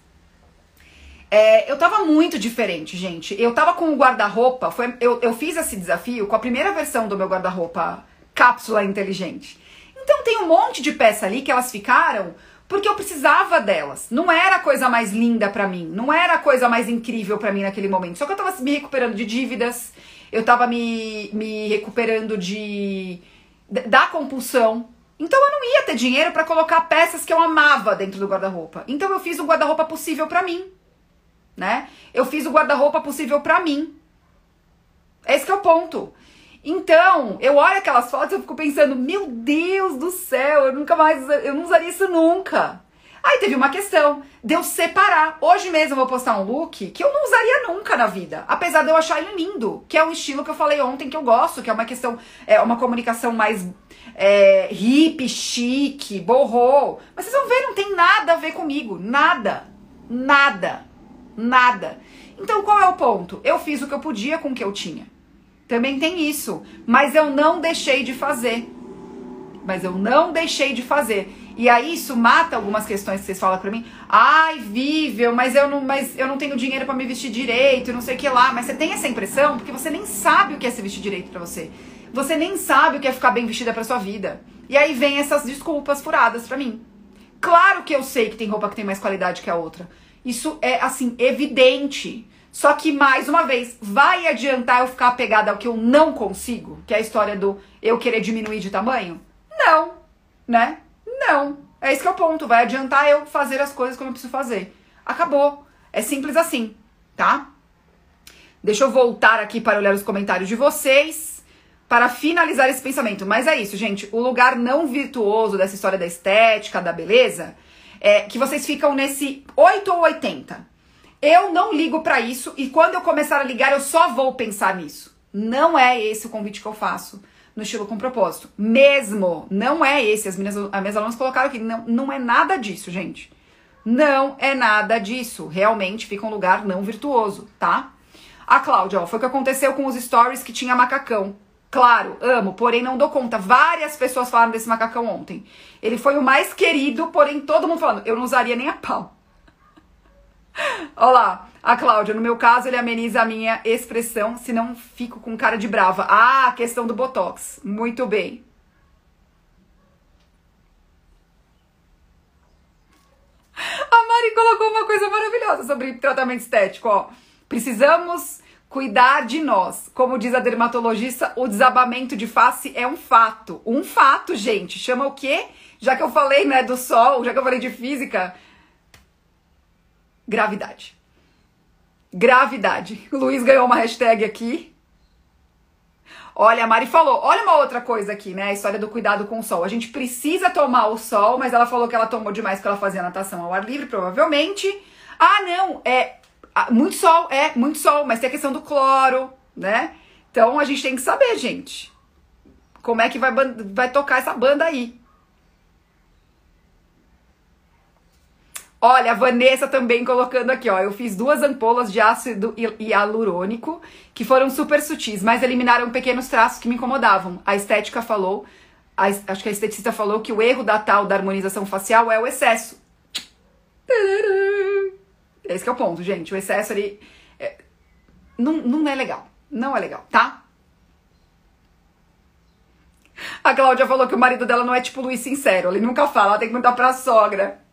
É, eu tava muito diferente, gente. Eu tava com o guarda-roupa, eu, eu fiz esse desafio com a primeira versão do meu guarda-roupa cápsula inteligente. Então tem um monte de peça ali que elas ficaram porque eu precisava delas. Não era a coisa mais linda para mim, não era a coisa mais incrível para mim naquele momento. Só que eu tava me recuperando de dívidas, eu tava me, me recuperando de da compulsão. Então eu não ia ter dinheiro para colocar peças que eu amava dentro do guarda-roupa. Então eu fiz o guarda-roupa possível para mim né? Eu fiz o guarda-roupa possível para mim. Esse é o ponto. Então, eu olho aquelas fotos e eu fico pensando, meu Deus do céu, eu nunca mais, eu não usaria isso nunca. Aí teve uma questão de eu separar. Hoje mesmo eu vou postar um look que eu não usaria nunca na vida, apesar de eu achar ele lindo, que é o estilo que eu falei ontem que eu gosto, que é uma questão, é uma comunicação mais é, hippie, chique, borrou. Mas vocês vão ver, não tem nada a ver comigo, nada, nada. Nada. Então qual é o ponto? Eu fiz o que eu podia com o que eu tinha. Também tem isso. Mas eu não deixei de fazer. Mas eu não deixei de fazer. E aí isso mata algumas questões que vocês falam para mim. Ai, Vível, mas eu não, mas eu não tenho dinheiro para me vestir direito, não sei o que lá. Mas você tem essa impressão porque você nem sabe o que é se vestir direito para você. Você nem sabe o que é ficar bem vestida para sua vida. E aí vem essas desculpas furadas para mim. Claro que eu sei que tem roupa que tem mais qualidade que a outra. Isso é assim evidente. Só que mais uma vez, vai adiantar eu ficar apegada ao que eu não consigo, que é a história do eu querer diminuir de tamanho? Não, né? Não. É esse que é o ponto. Vai adiantar eu fazer as coisas como eu preciso fazer. Acabou. É simples assim, tá? Deixa eu voltar aqui para olhar os comentários de vocês para finalizar esse pensamento. Mas é isso, gente. O lugar não virtuoso dessa história da estética, da beleza, é, que vocês ficam nesse 8 ou 80. Eu não ligo para isso e quando eu começar a ligar, eu só vou pensar nisso. Não é esse o convite que eu faço no estilo com propósito. Mesmo, não é esse. As minhas, as minhas alunas colocaram aqui, não, não é nada disso, gente. Não é nada disso. Realmente fica um lugar não virtuoso, tá? A Cláudia, ó, foi o que aconteceu com os stories que tinha macacão. Claro, amo, porém não dou conta. Várias pessoas falaram desse macacão ontem. Ele foi o mais querido, porém todo mundo falando, eu não usaria nem a pau. Olá, a Cláudia, no meu caso, ele ameniza a minha expressão, senão fico com cara de brava. Ah, questão do botox. Muito bem. A Mari colocou uma coisa maravilhosa sobre tratamento estético, ó. Precisamos cuidar de nós. Como diz a dermatologista, o desabamento de face é um fato. Um fato, gente. Chama o quê? Já que eu falei, né, do sol, já que eu falei de física, gravidade. Gravidade. O Luiz ganhou uma hashtag aqui. Olha, a Mari falou, olha uma outra coisa aqui, né? A história do cuidado com o sol. A gente precisa tomar o sol, mas ela falou que ela tomou demais porque ela fazia natação ao ar livre, provavelmente. Ah, não, é muito sol, é, muito sol, mas tem a questão do cloro, né? Então a gente tem que saber, gente, como é que vai, vai tocar essa banda aí. Olha, a Vanessa também colocando aqui, ó. Eu fiz duas ampolas de ácido hialurônico que foram super sutis, mas eliminaram pequenos traços que me incomodavam. A estética falou, a, acho que a esteticista falou que o erro da tal da harmonização facial é o excesso. Esse é o ponto, gente. O excesso ali é, não, não é legal. Não é legal, tá? A Cláudia falou que o marido dela não é tipo Luiz sincero. Ele nunca fala, ela tem que mandar pra sogra.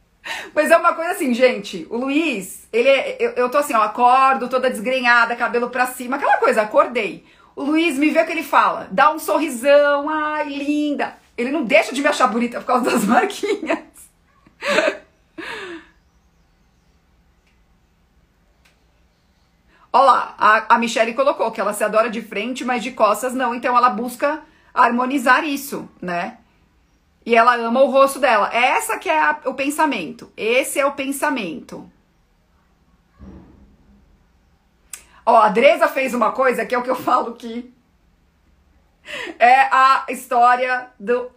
Mas é uma coisa assim, gente. O Luiz, ele é, eu, eu tô assim, ó, acordo toda desgrenhada, cabelo pra cima, aquela coisa, acordei. O Luiz me vê o que ele fala, dá um sorrisão, ai, linda. Ele não deixa de me achar bonita por causa das (laughs) marquinhas. Olha lá, a, a Michelle colocou que ela se adora de frente, mas de costas não. Então ela busca harmonizar isso, né? E ela ama o rosto dela. Essa que é a, o pensamento. Esse é o pensamento. Ó, a Dresa fez uma coisa que é o que eu (laughs) falo que é a história do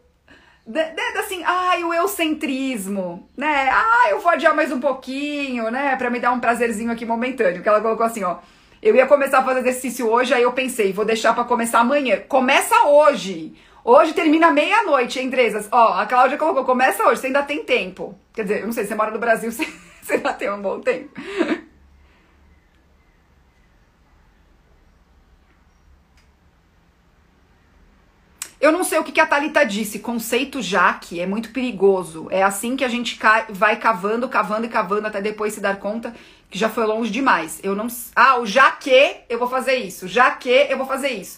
de, de, assim, ai, o eucentrismo, né? Ah, eu vou adiar mais um pouquinho, né? Pra me dar um prazerzinho aqui momentâneo. Que ela colocou assim, ó. Eu ia começar a fazer exercício hoje, aí eu pensei, vou deixar para começar amanhã. Começa hoje. Hoje termina meia-noite, hein, Dresas? Ó, a Cláudia colocou, começa hoje, você ainda tem tempo. Quer dizer, eu não sei, você mora no Brasil, (laughs) você, você ainda tem um bom tempo. Eu não sei o que a Thalita disse, conceito Jaque é muito perigoso. É assim que a gente vai cavando, cavando e cavando até depois se dar conta que já foi longe demais. Eu não. Ah, o já que eu vou fazer isso, já que eu vou fazer isso.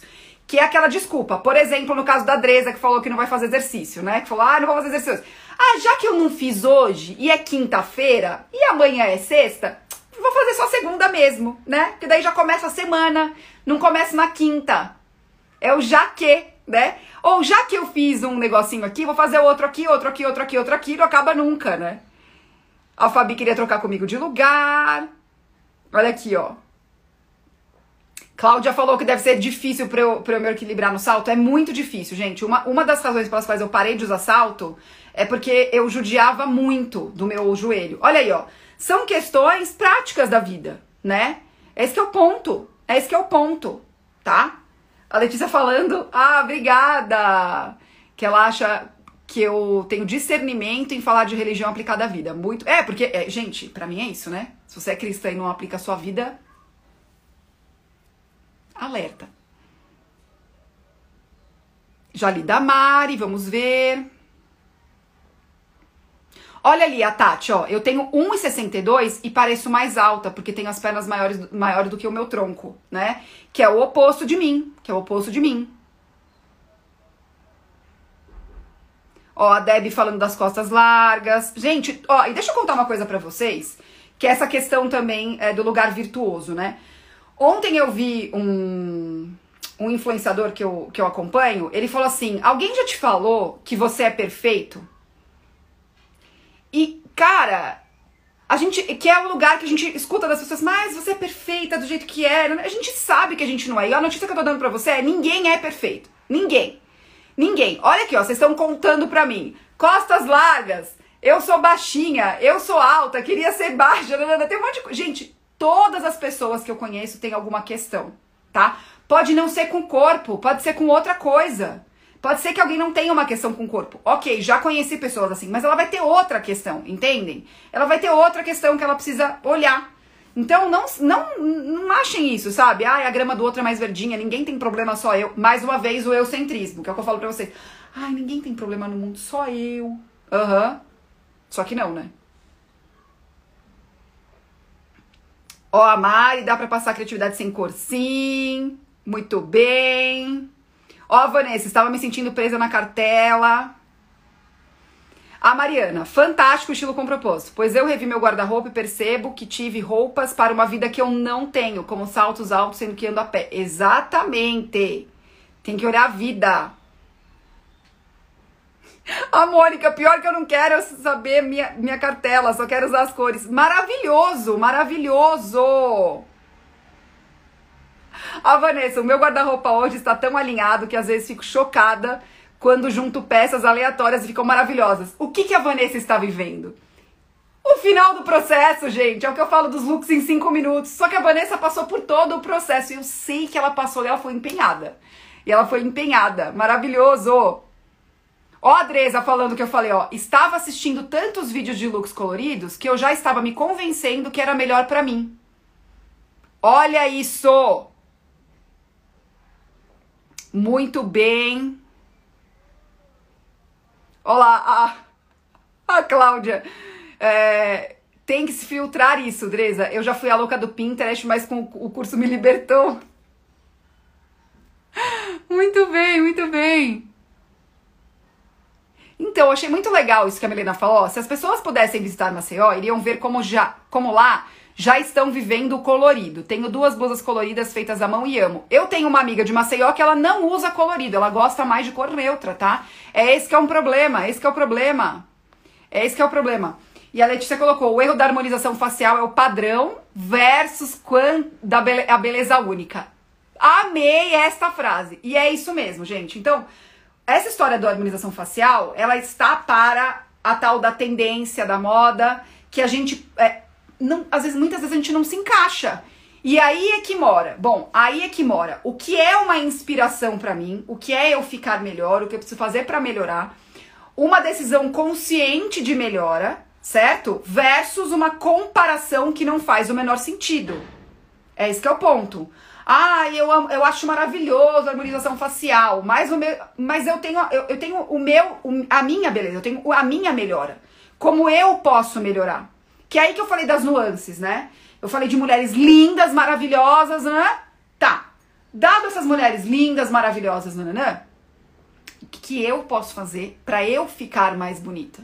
Que é aquela desculpa. Por exemplo, no caso da Dresa, que falou que não vai fazer exercício, né? Que falou, ah, não vou fazer exercício. Ah, já que eu não fiz hoje e é quinta-feira e amanhã é sexta, vou fazer só segunda mesmo, né? Porque daí já começa a semana, não começa na quinta. É o já que, né? Ou já que eu fiz um negocinho aqui, vou fazer outro aqui, outro aqui, outro aqui, outro aqui, não acaba nunca, né? A Fabi queria trocar comigo de lugar. Olha aqui, ó. Cláudia falou que deve ser difícil para eu, pra eu me equilibrar no salto. É muito difícil, gente. Uma, uma das razões pelas quais eu parei de usar salto é porque eu judiava muito do meu joelho. Olha aí, ó. São questões práticas da vida, né? Esse é o ponto. Esse é o ponto, tá? A Letícia falando, ah, obrigada! Que ela acha que eu tenho discernimento em falar de religião aplicada à vida. Muito. É, porque, é, gente, para mim é isso, né? Se você é cristã e não aplica a sua vida, alerta. Já li da Mari, vamos ver. Olha ali a Tati, ó. Eu tenho 1,62 e pareço mais alta, porque tenho as pernas maiores, maiores do que o meu tronco, né? Que é o oposto de mim. Que é o oposto de mim. Ó, a Deb falando das costas largas. Gente, ó, e deixa eu contar uma coisa para vocês, que é essa questão também é, do lugar virtuoso, né? Ontem eu vi um, um influenciador que eu, que eu acompanho, ele falou assim: alguém já te falou que você é perfeito? E, cara, a gente. Que é o lugar que a gente escuta das pessoas, mas você é perfeita do jeito que é. A gente sabe que a gente não é. E a notícia que eu tô dando pra você é: ninguém é perfeito. Ninguém. Ninguém. Olha aqui, ó. Vocês estão contando pra mim. Costas largas. Eu sou baixinha. Eu sou alta. Queria ser baixa. Tem um monte de. Gente, todas as pessoas que eu conheço têm alguma questão, tá? Pode não ser com o corpo, pode ser com outra coisa. Pode ser que alguém não tenha uma questão com o corpo. Ok, já conheci pessoas assim, mas ela vai ter outra questão, entendem? Ela vai ter outra questão que ela precisa olhar. Então não, não, não achem isso, sabe? Ah, a grama do outro é mais verdinha, ninguém tem problema, só eu. Mais uma vez o eucentrismo, que é o que eu falo pra vocês. Ai, ninguém tem problema no mundo, só eu. Aham. Uhum. Só que não, né? Ó, a Mari, dá pra passar criatividade sem cor, sim. Muito bem. Ó, Vanessa, estava me sentindo presa na cartela. A Mariana, fantástico estilo com propósito, pois eu revi meu guarda-roupa e percebo que tive roupas para uma vida que eu não tenho, como saltos altos, sendo que ando a pé. Exatamente. Tem que olhar a vida. A Mônica, pior que eu não quero saber minha, minha cartela, só quero usar as cores. Maravilhoso, maravilhoso. A Vanessa, o meu guarda-roupa hoje está tão alinhado que às vezes fico chocada quando junto peças aleatórias e ficam maravilhosas. O que, que a Vanessa está vivendo? O final do processo, gente, é o que eu falo dos looks em cinco minutos. Só que a Vanessa passou por todo o processo e eu sei que ela passou e ela foi empenhada. E ela foi empenhada. Maravilhoso! Ó, a Adresa falando que eu falei, ó, estava assistindo tantos vídeos de looks coloridos que eu já estava me convencendo que era melhor para mim. Olha isso! Muito bem. Olá, a, a Cláudia. É, tem que se filtrar isso, Dresa. Eu já fui a louca do Pinterest, mas com o curso me libertou. Muito bem, muito bem. Então, eu achei muito legal isso que a Melena falou. Se as pessoas pudessem visitar Maceió, iriam ver como, já, como lá já estão vivendo o colorido. Tenho duas blusas coloridas feitas à mão e amo. Eu tenho uma amiga de Maceió que ela não usa colorido, ela gosta mais de cor neutra, tá? É esse que é um problema, esse que é o problema. É esse que é o problema. E a Letícia colocou: o erro da harmonização facial é o padrão versus quando a beleza única. Amei esta frase. E é isso mesmo, gente. Então, essa história da harmonização facial, ela está para a tal da tendência da moda, que a gente. É, não, às vezes, muitas vezes a gente não se encaixa. E aí é que mora. Bom, aí é que mora. O que é uma inspiração para mim? O que é eu ficar melhor? O que eu preciso fazer para melhorar? Uma decisão consciente de melhora, certo? Versus uma comparação que não faz o menor sentido. É esse que é o ponto. Ah, eu, amo, eu acho maravilhoso a harmonização facial, mas, o meu, mas eu tenho, eu, eu tenho o meu, a minha beleza, eu tenho a minha melhora. Como eu posso melhorar? Que é aí que eu falei das nuances, né? Eu falei de mulheres lindas, maravilhosas, né? Tá. Dado essas mulheres lindas, maravilhosas, né? O que, que eu posso fazer para eu ficar mais bonita?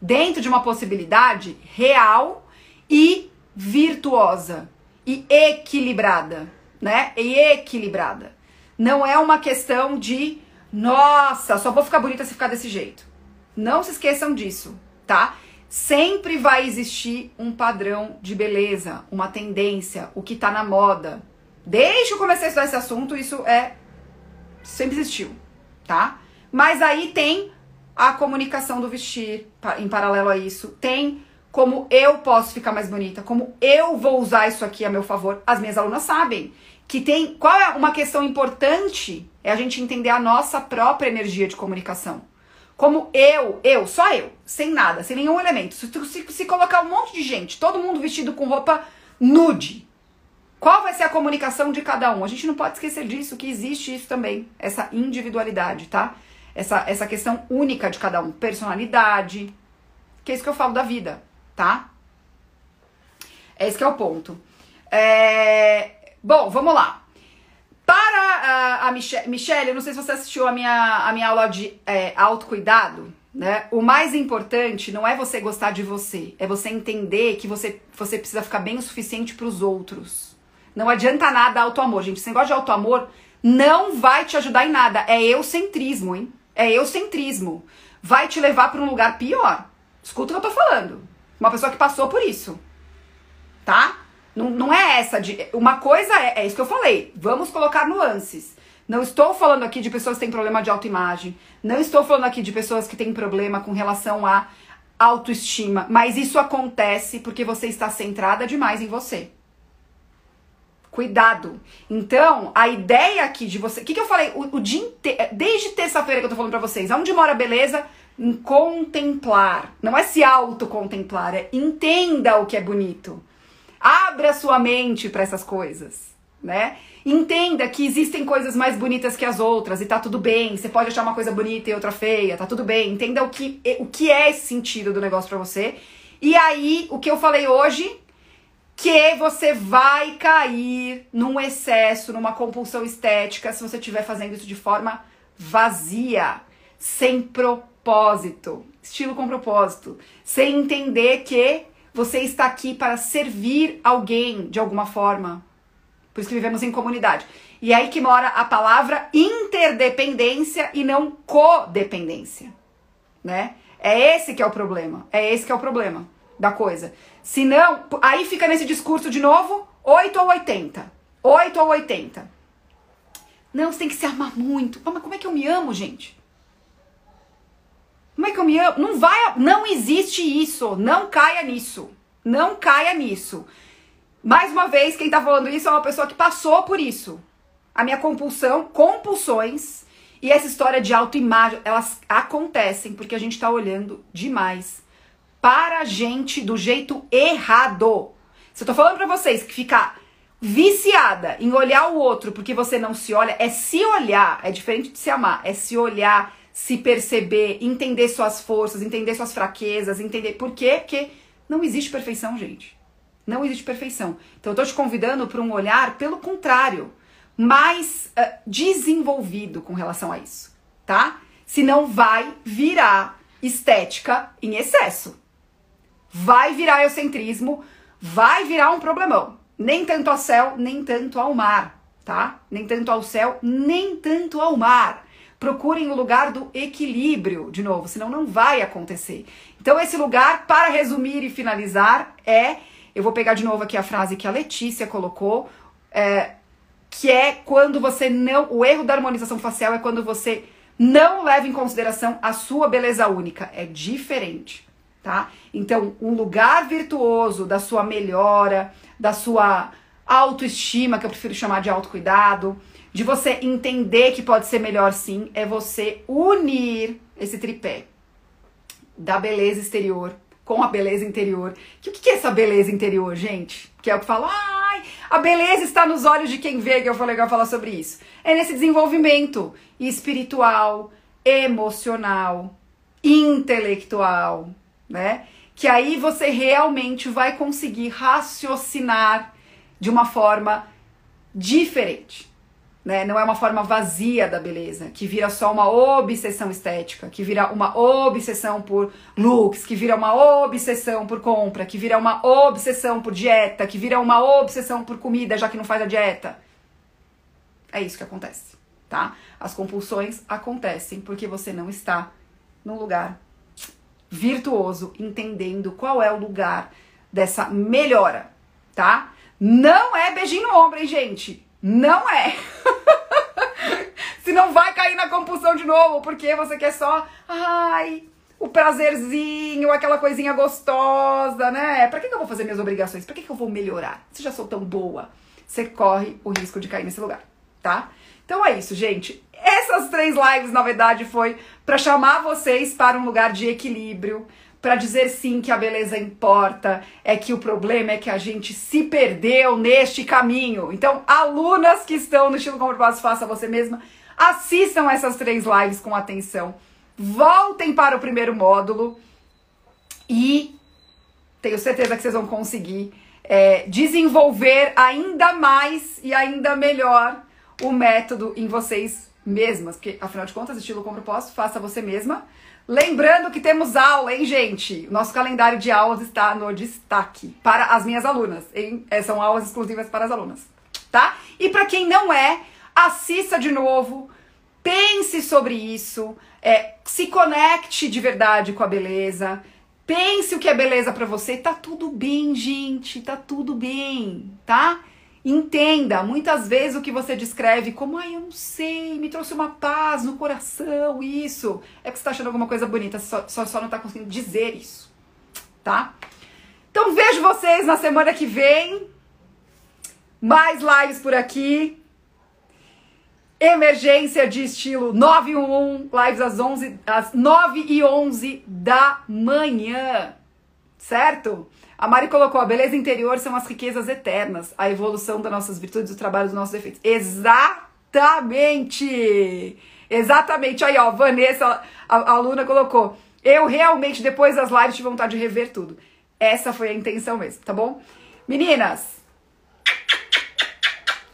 Dentro de uma possibilidade real e virtuosa e equilibrada, né? E equilibrada. Não é uma questão de, nossa, só vou ficar bonita se ficar desse jeito. Não se esqueçam disso, tá? Sempre vai existir um padrão de beleza, uma tendência, o que tá na moda. Desde que eu comecei a estudar esse assunto, isso é sempre existiu, tá? Mas aí tem a comunicação do vestir em paralelo a isso, tem como eu posso ficar mais bonita, como eu vou usar isso aqui a meu favor. As minhas alunas sabem que tem qual é uma questão importante é a gente entender a nossa própria energia de comunicação. Como eu, eu, só eu, sem nada, sem nenhum elemento. Se, se, se colocar um monte de gente, todo mundo vestido com roupa nude, qual vai ser a comunicação de cada um? A gente não pode esquecer disso, que existe isso também, essa individualidade, tá? Essa, essa questão única de cada um, personalidade, que é isso que eu falo da vida, tá? É esse é o ponto. É... Bom, vamos lá. Para a, a Michelle, Michelle, eu não sei se você assistiu a minha, a minha aula de é, autocuidado, né? O mais importante não é você gostar de você, é você entender que você, você precisa ficar bem o suficiente para os outros. Não adianta nada autoamor, gente. Esse negócio de autoamor não vai te ajudar em nada. É eucentrismo, hein? É eucentrismo. Vai te levar para um lugar pior. Escuta o que eu tô falando. Uma pessoa que passou por isso. Tá? Não, não é essa de. Uma coisa é, é isso que eu falei. Vamos colocar nuances. Não estou falando aqui de pessoas que têm problema de autoimagem. Não estou falando aqui de pessoas que têm problema com relação à autoestima. Mas isso acontece porque você está centrada demais em você. Cuidado. Então, a ideia aqui de você. O que, que eu falei o, o dia inteiro. Desde terça-feira que eu tô falando pra vocês. Onde mora a beleza? Em contemplar. Não é se autocontemplar, é entenda o que é bonito. Abra sua mente para essas coisas, né? Entenda que existem coisas mais bonitas que as outras e tá tudo bem. Você pode achar uma coisa bonita e outra feia, tá tudo bem. Entenda o que, o que é esse sentido do negócio para você. E aí, o que eu falei hoje, que você vai cair num excesso, numa compulsão estética se você estiver fazendo isso de forma vazia, sem propósito, estilo com propósito, sem entender que você está aqui para servir alguém de alguma forma. Por isso que vivemos em comunidade. E é aí que mora a palavra interdependência e não codependência, né? É esse que é o problema. É esse que é o problema da coisa. Se não, aí fica nesse discurso de novo, 8 ou 80. 8 ou 80. Não, você tem que se amar muito. Mas como é que eu me amo, gente? Como é que eu me amo? Não vai, não existe isso. Não caia nisso. Não caia nisso. Mais uma vez, quem tá falando isso é uma pessoa que passou por isso. A minha compulsão, compulsões e essa história de autoimagem, elas acontecem porque a gente tá olhando demais para a gente do jeito errado. Se eu tô falando para vocês que ficar viciada em olhar o outro porque você não se olha, é se olhar, é diferente de se amar, é se olhar se perceber, entender suas forças, entender suas fraquezas, entender por quê? Porque não existe perfeição, gente. Não existe perfeição. Então eu tô te convidando para um olhar, pelo contrário, mais uh, desenvolvido com relação a isso, tá? Senão vai virar estética em excesso. Vai virar eucentrismo, vai virar um problemão. Nem tanto ao céu, nem tanto ao mar, tá? Nem tanto ao céu, nem tanto ao mar. Procurem o lugar do equilíbrio, de novo, senão não vai acontecer. Então, esse lugar, para resumir e finalizar, é. Eu vou pegar de novo aqui a frase que a Letícia colocou. É, que é quando você não. O erro da harmonização facial é quando você não leva em consideração a sua beleza única. É diferente, tá? Então, um lugar virtuoso da sua melhora, da sua autoestima, que eu prefiro chamar de autocuidado, de você entender que pode ser melhor sim, é você unir esse tripé da beleza exterior com a beleza interior. Que o que é essa beleza interior, gente? Que é o que fala, ai, a beleza está nos olhos de quem vê, que eu falei legal falar sobre isso. É nesse desenvolvimento espiritual, emocional, intelectual, né? Que aí você realmente vai conseguir raciocinar de uma forma diferente né? Não é uma forma vazia da beleza, que vira só uma obsessão estética, que vira uma obsessão por looks, que vira uma obsessão por compra, que vira uma obsessão por dieta, que vira uma obsessão por comida, já que não faz a dieta. É isso que acontece, tá? As compulsões acontecem porque você não está num lugar virtuoso, entendendo qual é o lugar dessa melhora, tá? Não é beijinho no ombro, hein, gente? Não é. (laughs) Se não vai cair na compulsão de novo, porque você quer só, ai, o prazerzinho, aquela coisinha gostosa, né? Pra que, eu vou fazer minhas obrigações? Pra que, que eu vou melhorar? Se já sou tão boa, você corre o risco de cair nesse lugar, tá? Então é isso, gente. Essas três lives, na verdade, foi para chamar vocês para um lugar de equilíbrio, para dizer sim que a beleza importa, é que o problema é que a gente se perdeu neste caminho. Então, alunas que estão no estilo como passo faça você mesma, assistam essas três lives com atenção. Voltem para o primeiro módulo e tenho certeza que vocês vão conseguir é, desenvolver ainda mais e ainda melhor o método em vocês mesmas, porque afinal de contas, estilo como propósito, faça você mesma. Lembrando que temos aula, hein, gente? Nosso calendário de aulas está no destaque para as minhas alunas. Hein? É, são aulas exclusivas para as alunas, tá? E para quem não é, assista de novo, pense sobre isso, é, se conecte de verdade com a beleza. Pense o que é beleza para você. Tá tudo bem, gente. Tá tudo bem, tá? Entenda, muitas vezes o que você descreve como, ai, eu não sei, me trouxe uma paz no coração, isso, é que você está achando alguma coisa bonita, só, só, só não está conseguindo dizer isso, tá? Então vejo vocês na semana que vem. Mais lives por aqui. Emergência de estilo 911, lives às, 11, às 9 e 11 da manhã, certo? A Mari colocou: a beleza interior são as riquezas eternas, a evolução das nossas virtudes, o trabalho dos nossos defeitos. Exatamente! Exatamente. Aí, ó, Vanessa, a, a aluna, colocou: eu realmente, depois das lives, tive vontade de rever tudo. Essa foi a intenção mesmo, tá bom? Meninas!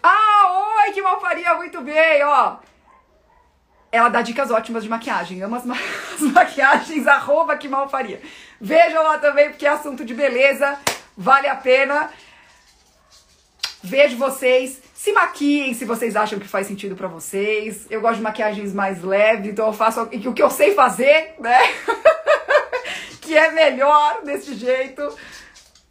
Ah, oi, que malfaria, muito bem, ó. Ela dá dicas ótimas de maquiagem. Amo as, ma (laughs) as maquiagens, arroba que malfaria. Vejam lá também, porque é assunto de beleza, vale a pena. Vejo vocês. Se maquiem se vocês acham que faz sentido para vocês. Eu gosto de maquiagens mais leves, então eu faço o que eu sei fazer, né? (laughs) que é melhor desse jeito,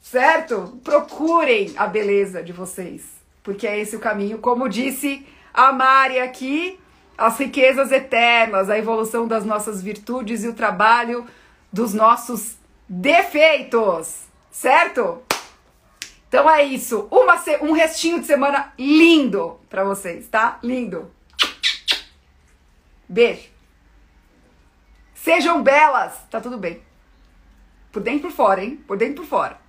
certo? Procurem a beleza de vocês, porque é esse o caminho. Como disse a Mari aqui, as riquezas eternas, a evolução das nossas virtudes e o trabalho dos nossos defeitos, certo? Então é isso. Uma, um restinho de semana lindo para vocês, tá? Lindo. Beijo. Sejam belas, tá tudo bem. Por dentro e por fora, hein? Por dentro e por fora.